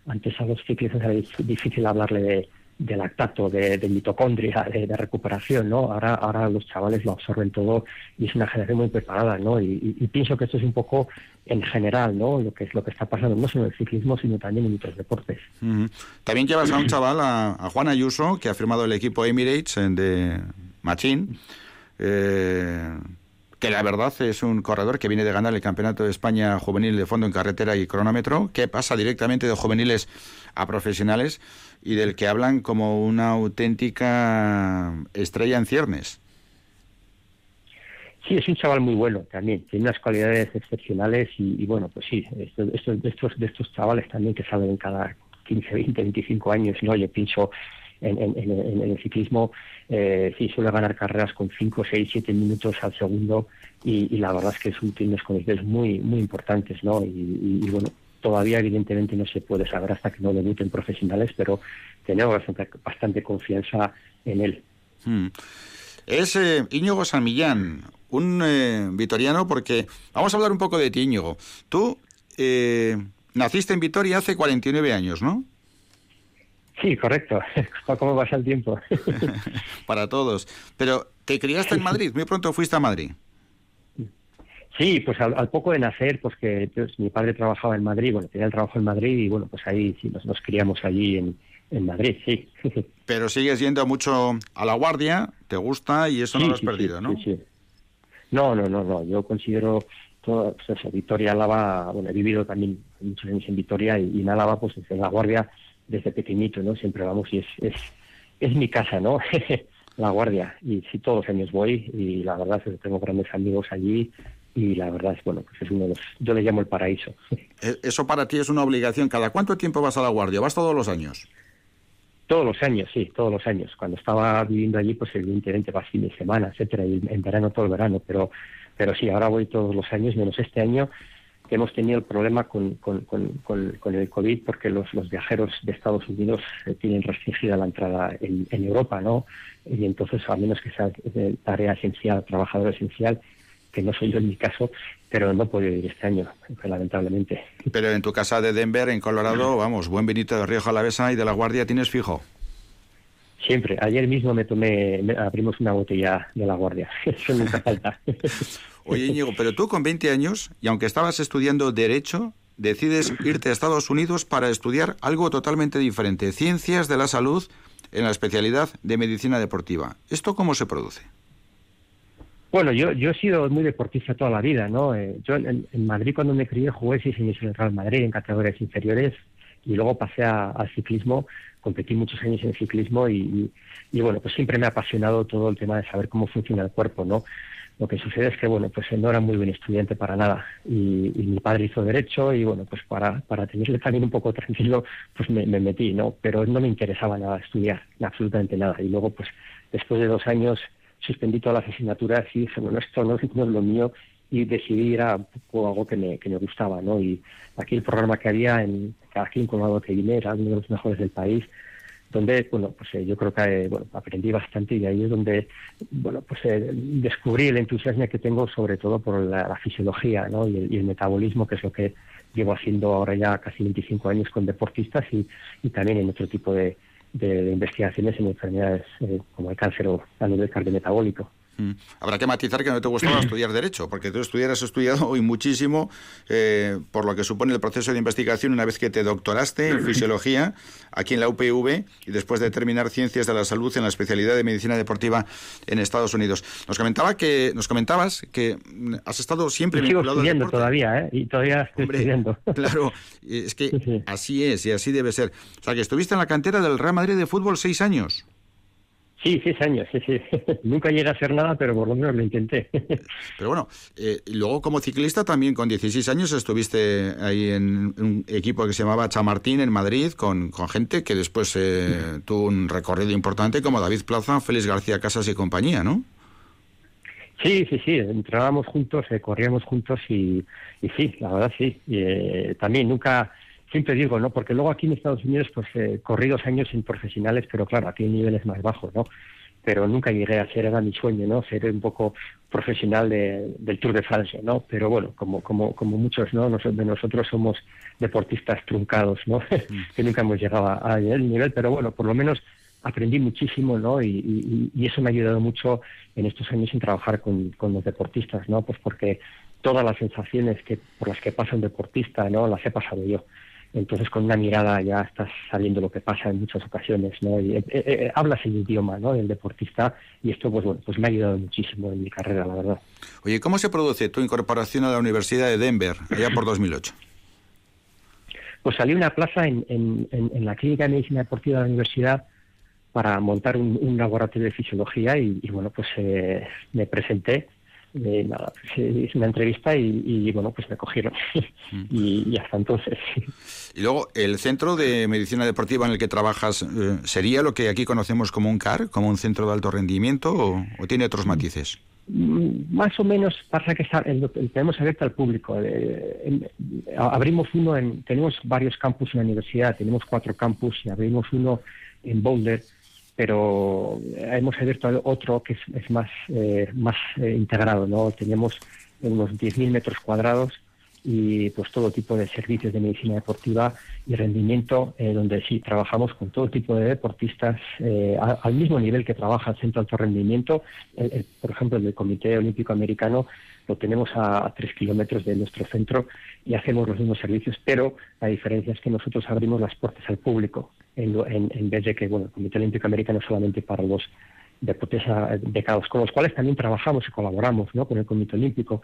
antes a los ciclistas era difícil hablarle de de lactato, de, mitocondria, de, recuperación, ¿no? Ahora, ahora los chavales lo absorben todo y es una generación muy preparada, ¿no? Y, pienso que esto es un poco en general, ¿no? Lo que es lo que está pasando no solo en el ciclismo, sino también en otros deportes. También llevas a un chaval, a, Juan Ayuso, que ha firmado el equipo Emirates de Machín. Eh, que la verdad es un corredor que viene de ganar el Campeonato de España Juvenil de Fondo en Carretera y Cronómetro, que pasa directamente de juveniles a profesionales y del que hablan como una auténtica estrella en ciernes. Sí, es un chaval muy bueno también, tiene unas cualidades excepcionales y, bueno, pues sí, estos, estos, de estos chavales también que salen cada 15, 20, 25 años, ¿no? Yo pienso en, el ciclismo, eh, sí, suele ganar carreras con 5, 6, 7 minutos al segundo y, la verdad es que es un, tiene unas condiciones muy, muy importantes, ¿no? y bueno, Todavía, evidentemente, no se puede saber hasta que no debuten profesionales, pero tenemos bastante, confianza en él. Hmm. Es eh, Íñigo San Millán, un eh, vitoriano, porque vamos a hablar un poco de ti, Íñigo. Tú eh, naciste en Vitoria hace 49 años, ¿no? Sí, correcto. ¿Cómo pasa el tiempo? Para todos. Pero te criaste en Madrid, muy pronto fuiste a Madrid. Sí, pues al, poco de nacer, pues que pues, mi padre trabajaba en Madrid, bueno, tenía el trabajo en Madrid y bueno, pues ahí sí nos, nos criamos allí en, en Madrid, sí. Pero sigues yendo mucho a la guardia, te gusta y eso no lo has perdido, ¿no? Sí, sí. No, no, no, no. Yo considero todo, pues eso, Vitoria, Álava, bueno, he vivido también muchos años en Vitoria y, en Álava, pues en la guardia desde pequeñito, ¿no? Siempre vamos y es, es, es mi casa, ¿no? la guardia. Y sí, todos los años voy y la verdad es que tengo grandes amigos allí y la verdad es bueno pues es uno de los yo le llamo el paraíso e, eso para ti es una obligación cada cuánto tiempo vas a la guardia vas todos los años Todos los años, sí, todos los años. Cuando estaba viviendo allí, pues evidentemente va fin de semana, etcétera, y en verano todo el verano, pero, pero sí, ahora voy todos los años, menos este año, que hemos tenido el problema con, con, con, el COVID porque los, los, viajeros de Estados Unidos eh, tienen restringida la entrada en, en, Europa, ¿no? Y entonces, a menos que sea tarea esencial, trabajador esencial, que no soy yo en mi caso, pero no puedo ir este año, lamentablemente. Pero en tu casa de Denver, en Colorado, vamos, buen vinito de Río Jalavesa y de La Guardia tienes fijo. Siempre. Ayer mismo me tomé, abrimos una botella de La Guardia. Eso nunca falta. Oye, Íñigo, pero tú con 20 años, y aunque estabas estudiando Derecho, decides irte a Estados Unidos para estudiar algo totalmente diferente, Ciencias de la Salud en la especialidad de Medicina Deportiva. ¿Esto cómo se produce? Bueno, yo, yo he sido muy deportista toda la vida, ¿no? Eh, yo en, Madrid cuando me crié jugué seis años en el Real Madrid en categorías inferiores y luego pasé al ciclismo, competí muchos años en ciclismo y, y, bueno, pues siempre me ha apasionado todo el tema de saber cómo funciona el cuerpo, ¿no? Lo que sucede es que, bueno, pues no era muy buen estudiante para nada y, mi padre hizo derecho y, bueno, pues para, para tenerle también un poco tranquilo, pues me, me metí, ¿no? Pero no me interesaba nada estudiar, absolutamente nada. Y luego, pues después de dos años suspendí todas las asignaturas y dije, bueno, esto no, es lo mío y decidí ir a algo que me, que me gustaba, ¿no? Y aquí el programa que había en en Colorado que vine era uno de los mejores del país, donde, bueno, pues eh, yo creo que bueno, aprendí bastante y ahí es donde, bueno, pues eh, descubrí el entusiasmo que tengo sobre todo por la, fisiología, ¿no? Y el, y el, metabolismo, que es lo que llevo haciendo ahora ya casi 25 años con deportistas y, y también en otro tipo de, de, investigaciones en enfermedades eh, como el cáncer o a nivel cardiometabólico. Mm. Habrá que matizar que no te gustaba estudiar Derecho, porque tú estudiaras estudiado hoy muchísimo eh, por lo que supone el proceso de investigación una vez que te doctoraste en Fisiología aquí en la UPV y después de terminar Ciencias de la Salud en la especialidad de Medicina Deportiva en Estados Unidos. Nos comentaba que nos comentabas que has estado siempre sigo estudiando todavía, ¿eh? Y todavía estoy estudiando. Claro, es que así es y así debe ser. O sea, que estuviste en la cantera del Real Madrid de fútbol seis años. Sí, seis años, sí, sí. Nunca llegué a hacer nada, pero por lo menos lo intenté. pero bueno, eh, luego como ciclista también con 16 años estuviste ahí en un equipo que se llamaba Chamartín en Madrid con, con gente que después eh, tuvo un recorrido importante como David Plaza, Félix García Casas y compañía, ¿no? Sí, sí, sí, entrábamos juntos, eh, corríamos juntos y, y, sí, la verdad sí. Y, también nunca siempre digo, ¿no? Porque luego aquí en Estados Unidos, pues eh, corrí dos años sin profesionales, pero claro, aquí hay niveles más bajos, ¿no? Pero nunca llegué a ser, era mi sueño, ¿no? Ser un poco profesional del Tour de Francia, ¿no? Pero bueno, como, como, como muchos, ¿no? de nosotros somos deportistas truncados, ¿no? que nunca hemos llegado a, a nivel, pero bueno, por lo menos aprendí muchísimo, ¿no? Y, y, eso me ha ayudado mucho en estos años en trabajar con, con los deportistas, ¿no? Pues porque todas las sensaciones que por las que pasa un deportista, ¿no? Las he pasado yo entonces con una mirada ya estás saliendo lo que pasa en muchas ocasiones, ¿no? Y, eh, eh, eh, hablas el idioma, ¿no? Del deportista y esto, pues bueno, pues me ha ayudado muchísimo en mi carrera, la verdad. Oye, ¿cómo se produce tu incorporación a la Universidad de Denver allá por 2008? Pues salí una plaza en, en, la Clínica de Medicina Deportiva de la universidad para montar un, laboratorio de fisiología y, bueno, pues me presenté eh, nada, hice una entrevista y, bueno, pues me cogieron. Mm. y, hasta entonces. Y luego, ¿el centro de medicina deportiva en el que trabajas eh, sería lo que aquí conocemos como un CAR, como un centro de alto rendimiento, o, tiene otros mm. matices? Mm, más o menos pasa que tenemos abierto al público. Eh, abrimos uno en, tenemos varios campus en la universidad, tenemos cuatro campus y abrimos uno en Boulder pero hemos abierto otro que es, más, eh, más eh, integrado, ¿no? Tenemos unos 10.000 metros cuadrados y pues todo tipo de servicios de medicina deportiva y rendimiento, eh, donde sí trabajamos con todo tipo de deportistas al mismo nivel que trabaja el Centro Alto Rendimiento. por ejemplo, el Comité Olímpico Americano lo tenemos a, tres kilómetros de nuestro centro y hacemos los mismos servicios, pero la diferencia es que nosotros abrimos las puertas al público en, vez de que bueno, el Comité Olímpico Americano solamente para los deportes becados, con los cuales también trabajamos y colaboramos ¿no? con el Comité Olímpico.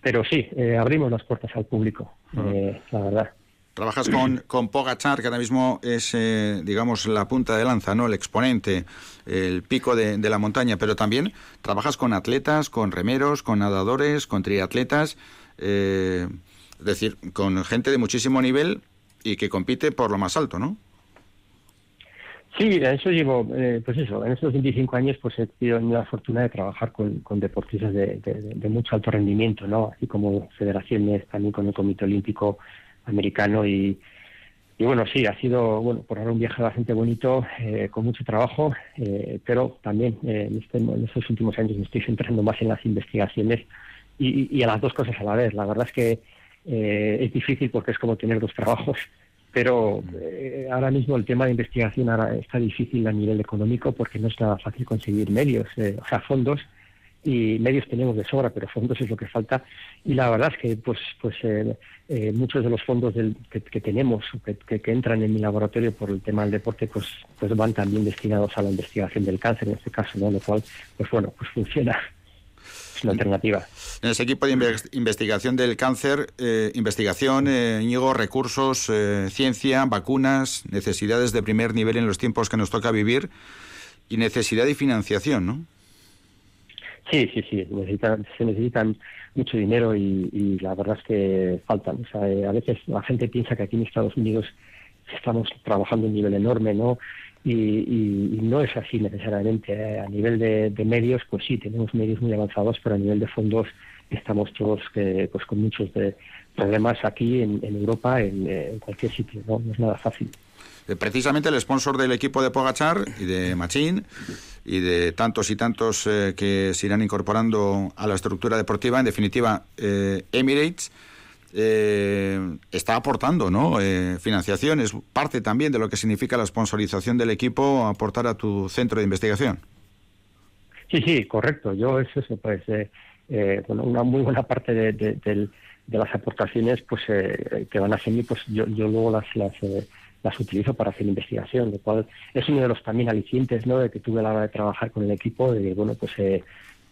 Pero sí, eh, abrimos las puertas al público, eh, la verdad. Trabajas con, con Pogachar, que ahora mismo es, eh, digamos, la punta de lanza, ¿no? El exponente, el pico de, la montaña, pero también trabajas con atletas, con remeros, con nadadores, con triatletas, es decir, con gente de muchísimo nivel y que compite por lo más alto, ¿no? Sí, eso llevo, eh, pues eso, en estos 25 años pues he tenido la fortuna de trabajar con, deportistas de, mucho alto rendimiento, ¿no? Así como federaciones, también con el Comité Olímpico Americano y, y bueno, sí, ha sido, bueno, por ahora un viaje bastante bonito, eh, con mucho trabajo, eh, pero también este, en, estos últimos años me estoy centrando más en las investigaciones y, y, a las dos cosas a la vez. La verdad es que es difícil porque es como tener dos trabajos pero eh, ahora mismo el tema de investigación ahora está difícil a nivel económico porque no es nada fácil conseguir medios, eh, o sea, fondos y medios tenemos de sobra, pero fondos es lo que falta. Y la verdad es que pues pues eh, muchos de los fondos que, tenemos, que, que, entran en mi laboratorio por el tema del deporte, pues pues van también destinados a la investigación del cáncer en este caso, ¿no? Lo cual, pues bueno, pues funciona alternativa. En ese equipo de investigación del cáncer, eh, investigación, eh, recursos, eh, ciencia, vacunas, necesidades de primer nivel en los tiempos que nos toca vivir y necesidad de financiación, ¿no? Sí, sí, sí, se necesitan mucho dinero y, la verdad es que faltan. O sea, eh, a veces la gente piensa que aquí en Estados Unidos estamos trabajando a un nivel enorme, ¿no? Y, no es así necesariamente. ¿eh? A nivel de, medios, pues sí, tenemos medios muy avanzados, pero a nivel de fondos estamos todos eh, pues con muchos de problemas aquí en, Europa, en, cualquier sitio, ¿no? es nada fácil. Eh, precisamente el sponsor del equipo de Pogachar y de Machín y de tantos y tantos que se irán incorporando a la estructura deportiva, en definitiva, Emirates, eh, está aportando ¿no? Eh, financiación, es parte también de lo que significa la sponsorización del equipo, aportar a tu centro de investigación. Sí, sí, correcto. Yo es eso, pues eh, eh, bueno, una muy buena parte de, las aportaciones pues que van a hacer pues yo, yo luego las, las, las utilizo para hacer investigación, lo cual es uno de los también alicientes ¿no? de que tuve a la hora de trabajar con el equipo, de bueno, pues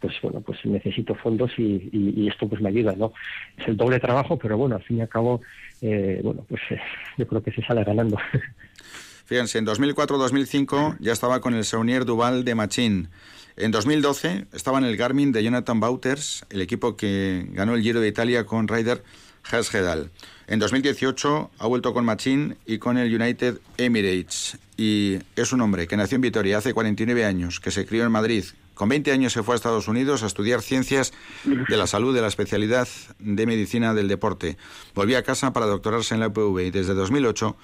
pues bueno, pues necesito fondos y, esto pues me ayuda, ¿no? Es el doble trabajo, pero bueno, al fin y al cabo, eh, bueno, pues eh, yo creo que se sale ganando. Fíjense, en 2004-2005 ya estaba con el Saunier Duval de Machín. En 2012 estaba en el Garmin de Jonathan Bauters, el equipo que ganó el Giro de Italia con Ryder Hasgedal. En 2018 ha vuelto con Machín y con el United Emirates. Y es un hombre que nació en Vitoria hace 49 años, que se crió en Madrid, con 20 años se fue a Estados Unidos a estudiar ciencias de la salud de la especialidad de medicina del deporte. Volvió a casa para doctorarse en la UPV y desde 2008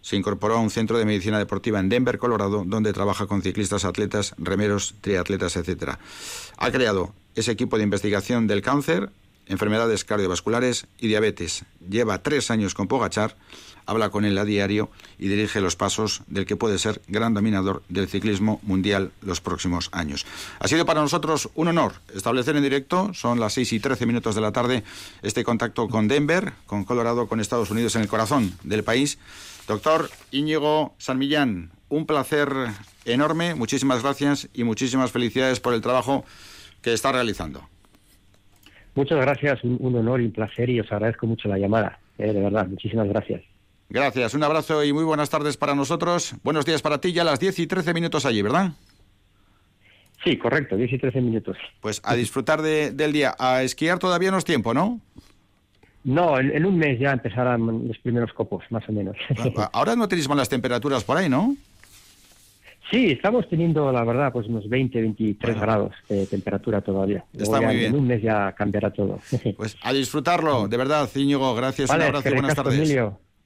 se incorporó a un centro de medicina deportiva en Denver, Colorado, donde trabaja con ciclistas, atletas, remeros, triatletas, etc. Ha creado ese equipo de investigación del cáncer, enfermedades cardiovasculares y diabetes. Lleva tres años con Pogachar habla con él a diario y dirige los pasos del que puede ser gran dominador del ciclismo mundial los próximos años. Ha sido para nosotros un honor establecer en directo, son las 6 y 13 minutos de la tarde, este contacto con Denver, con Colorado, con Estados Unidos en el corazón del país. Doctor Íñigo San Millán, un placer enorme, muchísimas gracias y muchísimas felicidades por el trabajo que está realizando. Muchas gracias, un, honor y un placer y os agradezco mucho la llamada, eh, de verdad, muchísimas gracias. Gracias, un abrazo y muy buenas tardes para nosotros. Buenos días para ti, ya a las 10 y 13 minutos allí, ¿verdad? Sí, correcto, 10 y 13 minutos. Pues a disfrutar del día. A esquiar todavía no es tiempo, ¿no? No, en, un mes ya empezarán los primeros copos, más o menos. Ah, ah, ahora no tenéis malas temperaturas por ahí, ¿no? Sí, estamos teniendo, la verdad, pues unos 20, 23 grados de temperatura todavía. Está muy bien. En un mes ya cambiará todo. Pues a disfrutarlo, de verdad, Íñigo. Gracias, un abrazo y buenas tardes.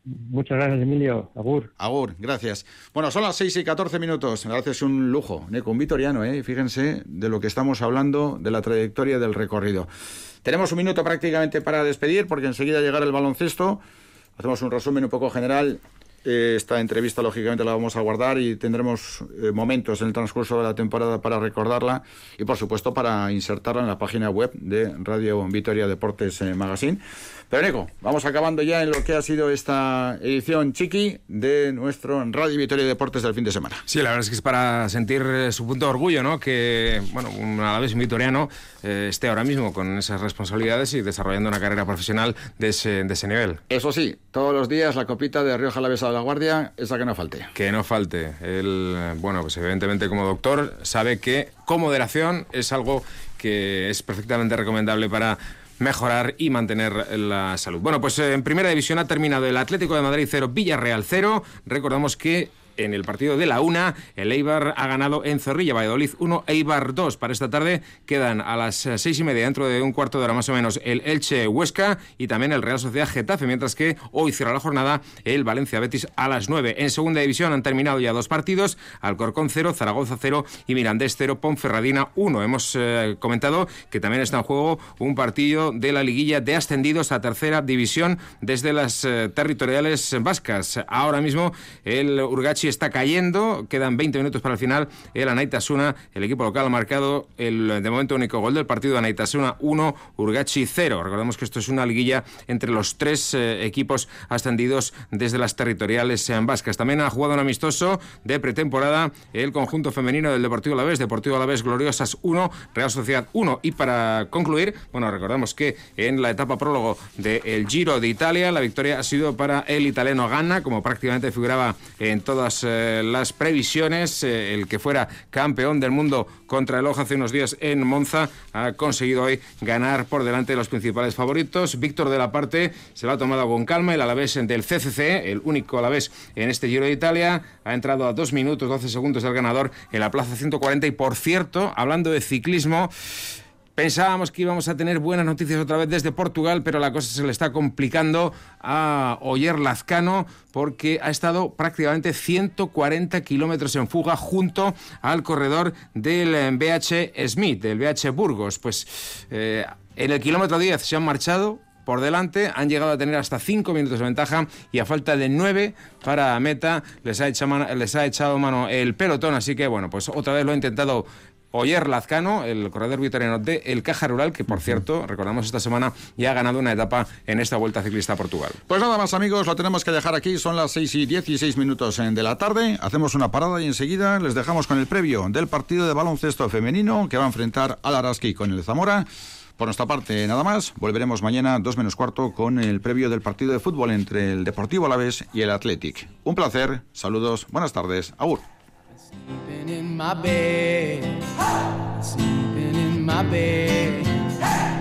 Muchas gracias, Emilio. Agur. Agur, gracias. Bueno, son las 6 y 14 minutos. Gracias, un lujo. Neco, un vitoriano, ¿eh? Fíjense de lo que estamos hablando, de la trayectoria del recorrido. Tenemos un minuto prácticamente para despedir, porque enseguida llegará el baloncesto. Hacemos un resumen un poco general eh, esta entrevista, lógicamente, la vamos a guardar y tendremos eh, momentos en el transcurso de la temporada para recordarla y, por supuesto, para insertarla en la página web de Radio Vitoria Deportes eh, Magazine. Pero, Nico, vamos acabando ya en lo que ha sido esta edición chiqui de nuestro Radio Vitoria Deportes del fin de semana. Sí, la verdad es que es para sentir su punto de orgullo, ¿no? Que, bueno, un, a la vez un vitoriano esté ahora mismo con esas responsabilidades y desarrollando una carrera profesional de ese, de ese nivel. Eso sí, todos los días la copita de Rioja Lavesa de la Guardia, esa que no falte. Que no falte. Él, bueno, pues evidentemente como doctor sabe que comoderación es algo que es perfectamente recomendable para mejorar y mantener la salud. Bueno, pues en primera división ha terminado el Atlético de Madrid 0, Villarreal 0. Recordamos que en el partido de la una, el Eibar ha ganado en Zorrilla, Valladolid 1, Eibar 2. Para esta tarde quedan a las seis y media, dentro de un cuarto de hora más o menos, el Elche Huesca y también el Real Sociedad Getafe, mientras que hoy cierra la jornada el Valencia Betis a las 9. En segunda división han terminado ya dos partidos, Alcorcón 0, Zaragoza 0 y Mirandés 0, Ponferradina 1. Hemos eh, comentado que también está en juego un partido de la liguilla de ascendidos a tercera división desde las eh, territoriales vascas. Ahora mismo el Urgachi está cayendo, quedan 20 minutos para el final. El Anaitasuna, el equipo local, ha marcado el de momento único gol del partido. Anaitasuna 1, Urgachi 0. Recordemos que esto es una liguilla entre los tres eh, equipos ascendidos desde las territoriales vascas. También ha jugado un amistoso de pretemporada el conjunto femenino del Deportivo Alavés, Deportivo Alavés Gloriosas 1, Real Sociedad 1. Y para concluir, bueno, recordamos que en la etapa prólogo del Giro de Italia, la victoria ha sido para el italiano Ganna, como prácticamente figuraba en todas eh, las previsiones. Eh, el que fuera campeón del mundo contra el Ojo hace unos días en Monza ha conseguido hoy ganar por delante de los principales favoritos. Víctor de la Parte se lo ha tomado con calma. El Alavés del CCC, el único Alavés en este Giro de Italia, ha entrado a 2 minutos 12 segundos del ganador en la plaza 140. Y por cierto, hablando de ciclismo, Pensábamos que íbamos a tener buenas noticias otra vez desde Portugal, pero la cosa se le está complicando a Oyer Lazcano porque ha estado prácticamente 140 kilómetros en fuga junto al corredor del BH Smith, del BH Burgos. Pues eh, en el kilómetro 10 se han marchado, por delante, han llegado a tener hasta 5 minutos de ventaja y a falta de 9 para meta les ha echado mano el pelotón, así que bueno, pues otra vez lo ha intentado Oyer Lazcano, el corredor vitoriano de El Caja Rural, que por cierto, recordamos esta semana, ya ha ganado una etapa en esta Vuelta Ciclista a Portugal. Pues nada más amigos, lo tenemos que dejar aquí, son las 6 y 16 minutos de la tarde, hacemos una parada y enseguida les dejamos con el previo del partido de baloncesto femenino que va a enfrentar al Araski con el Zamora. Por nuestra parte, nada más. Volveremos mañana, dos menos cuarto, con el previo del partido de fútbol entre el Deportivo Alavés y el Athletic. Un placer, saludos, buenas tardes, Agur. Sleeping in my bed, sleeping in my bed.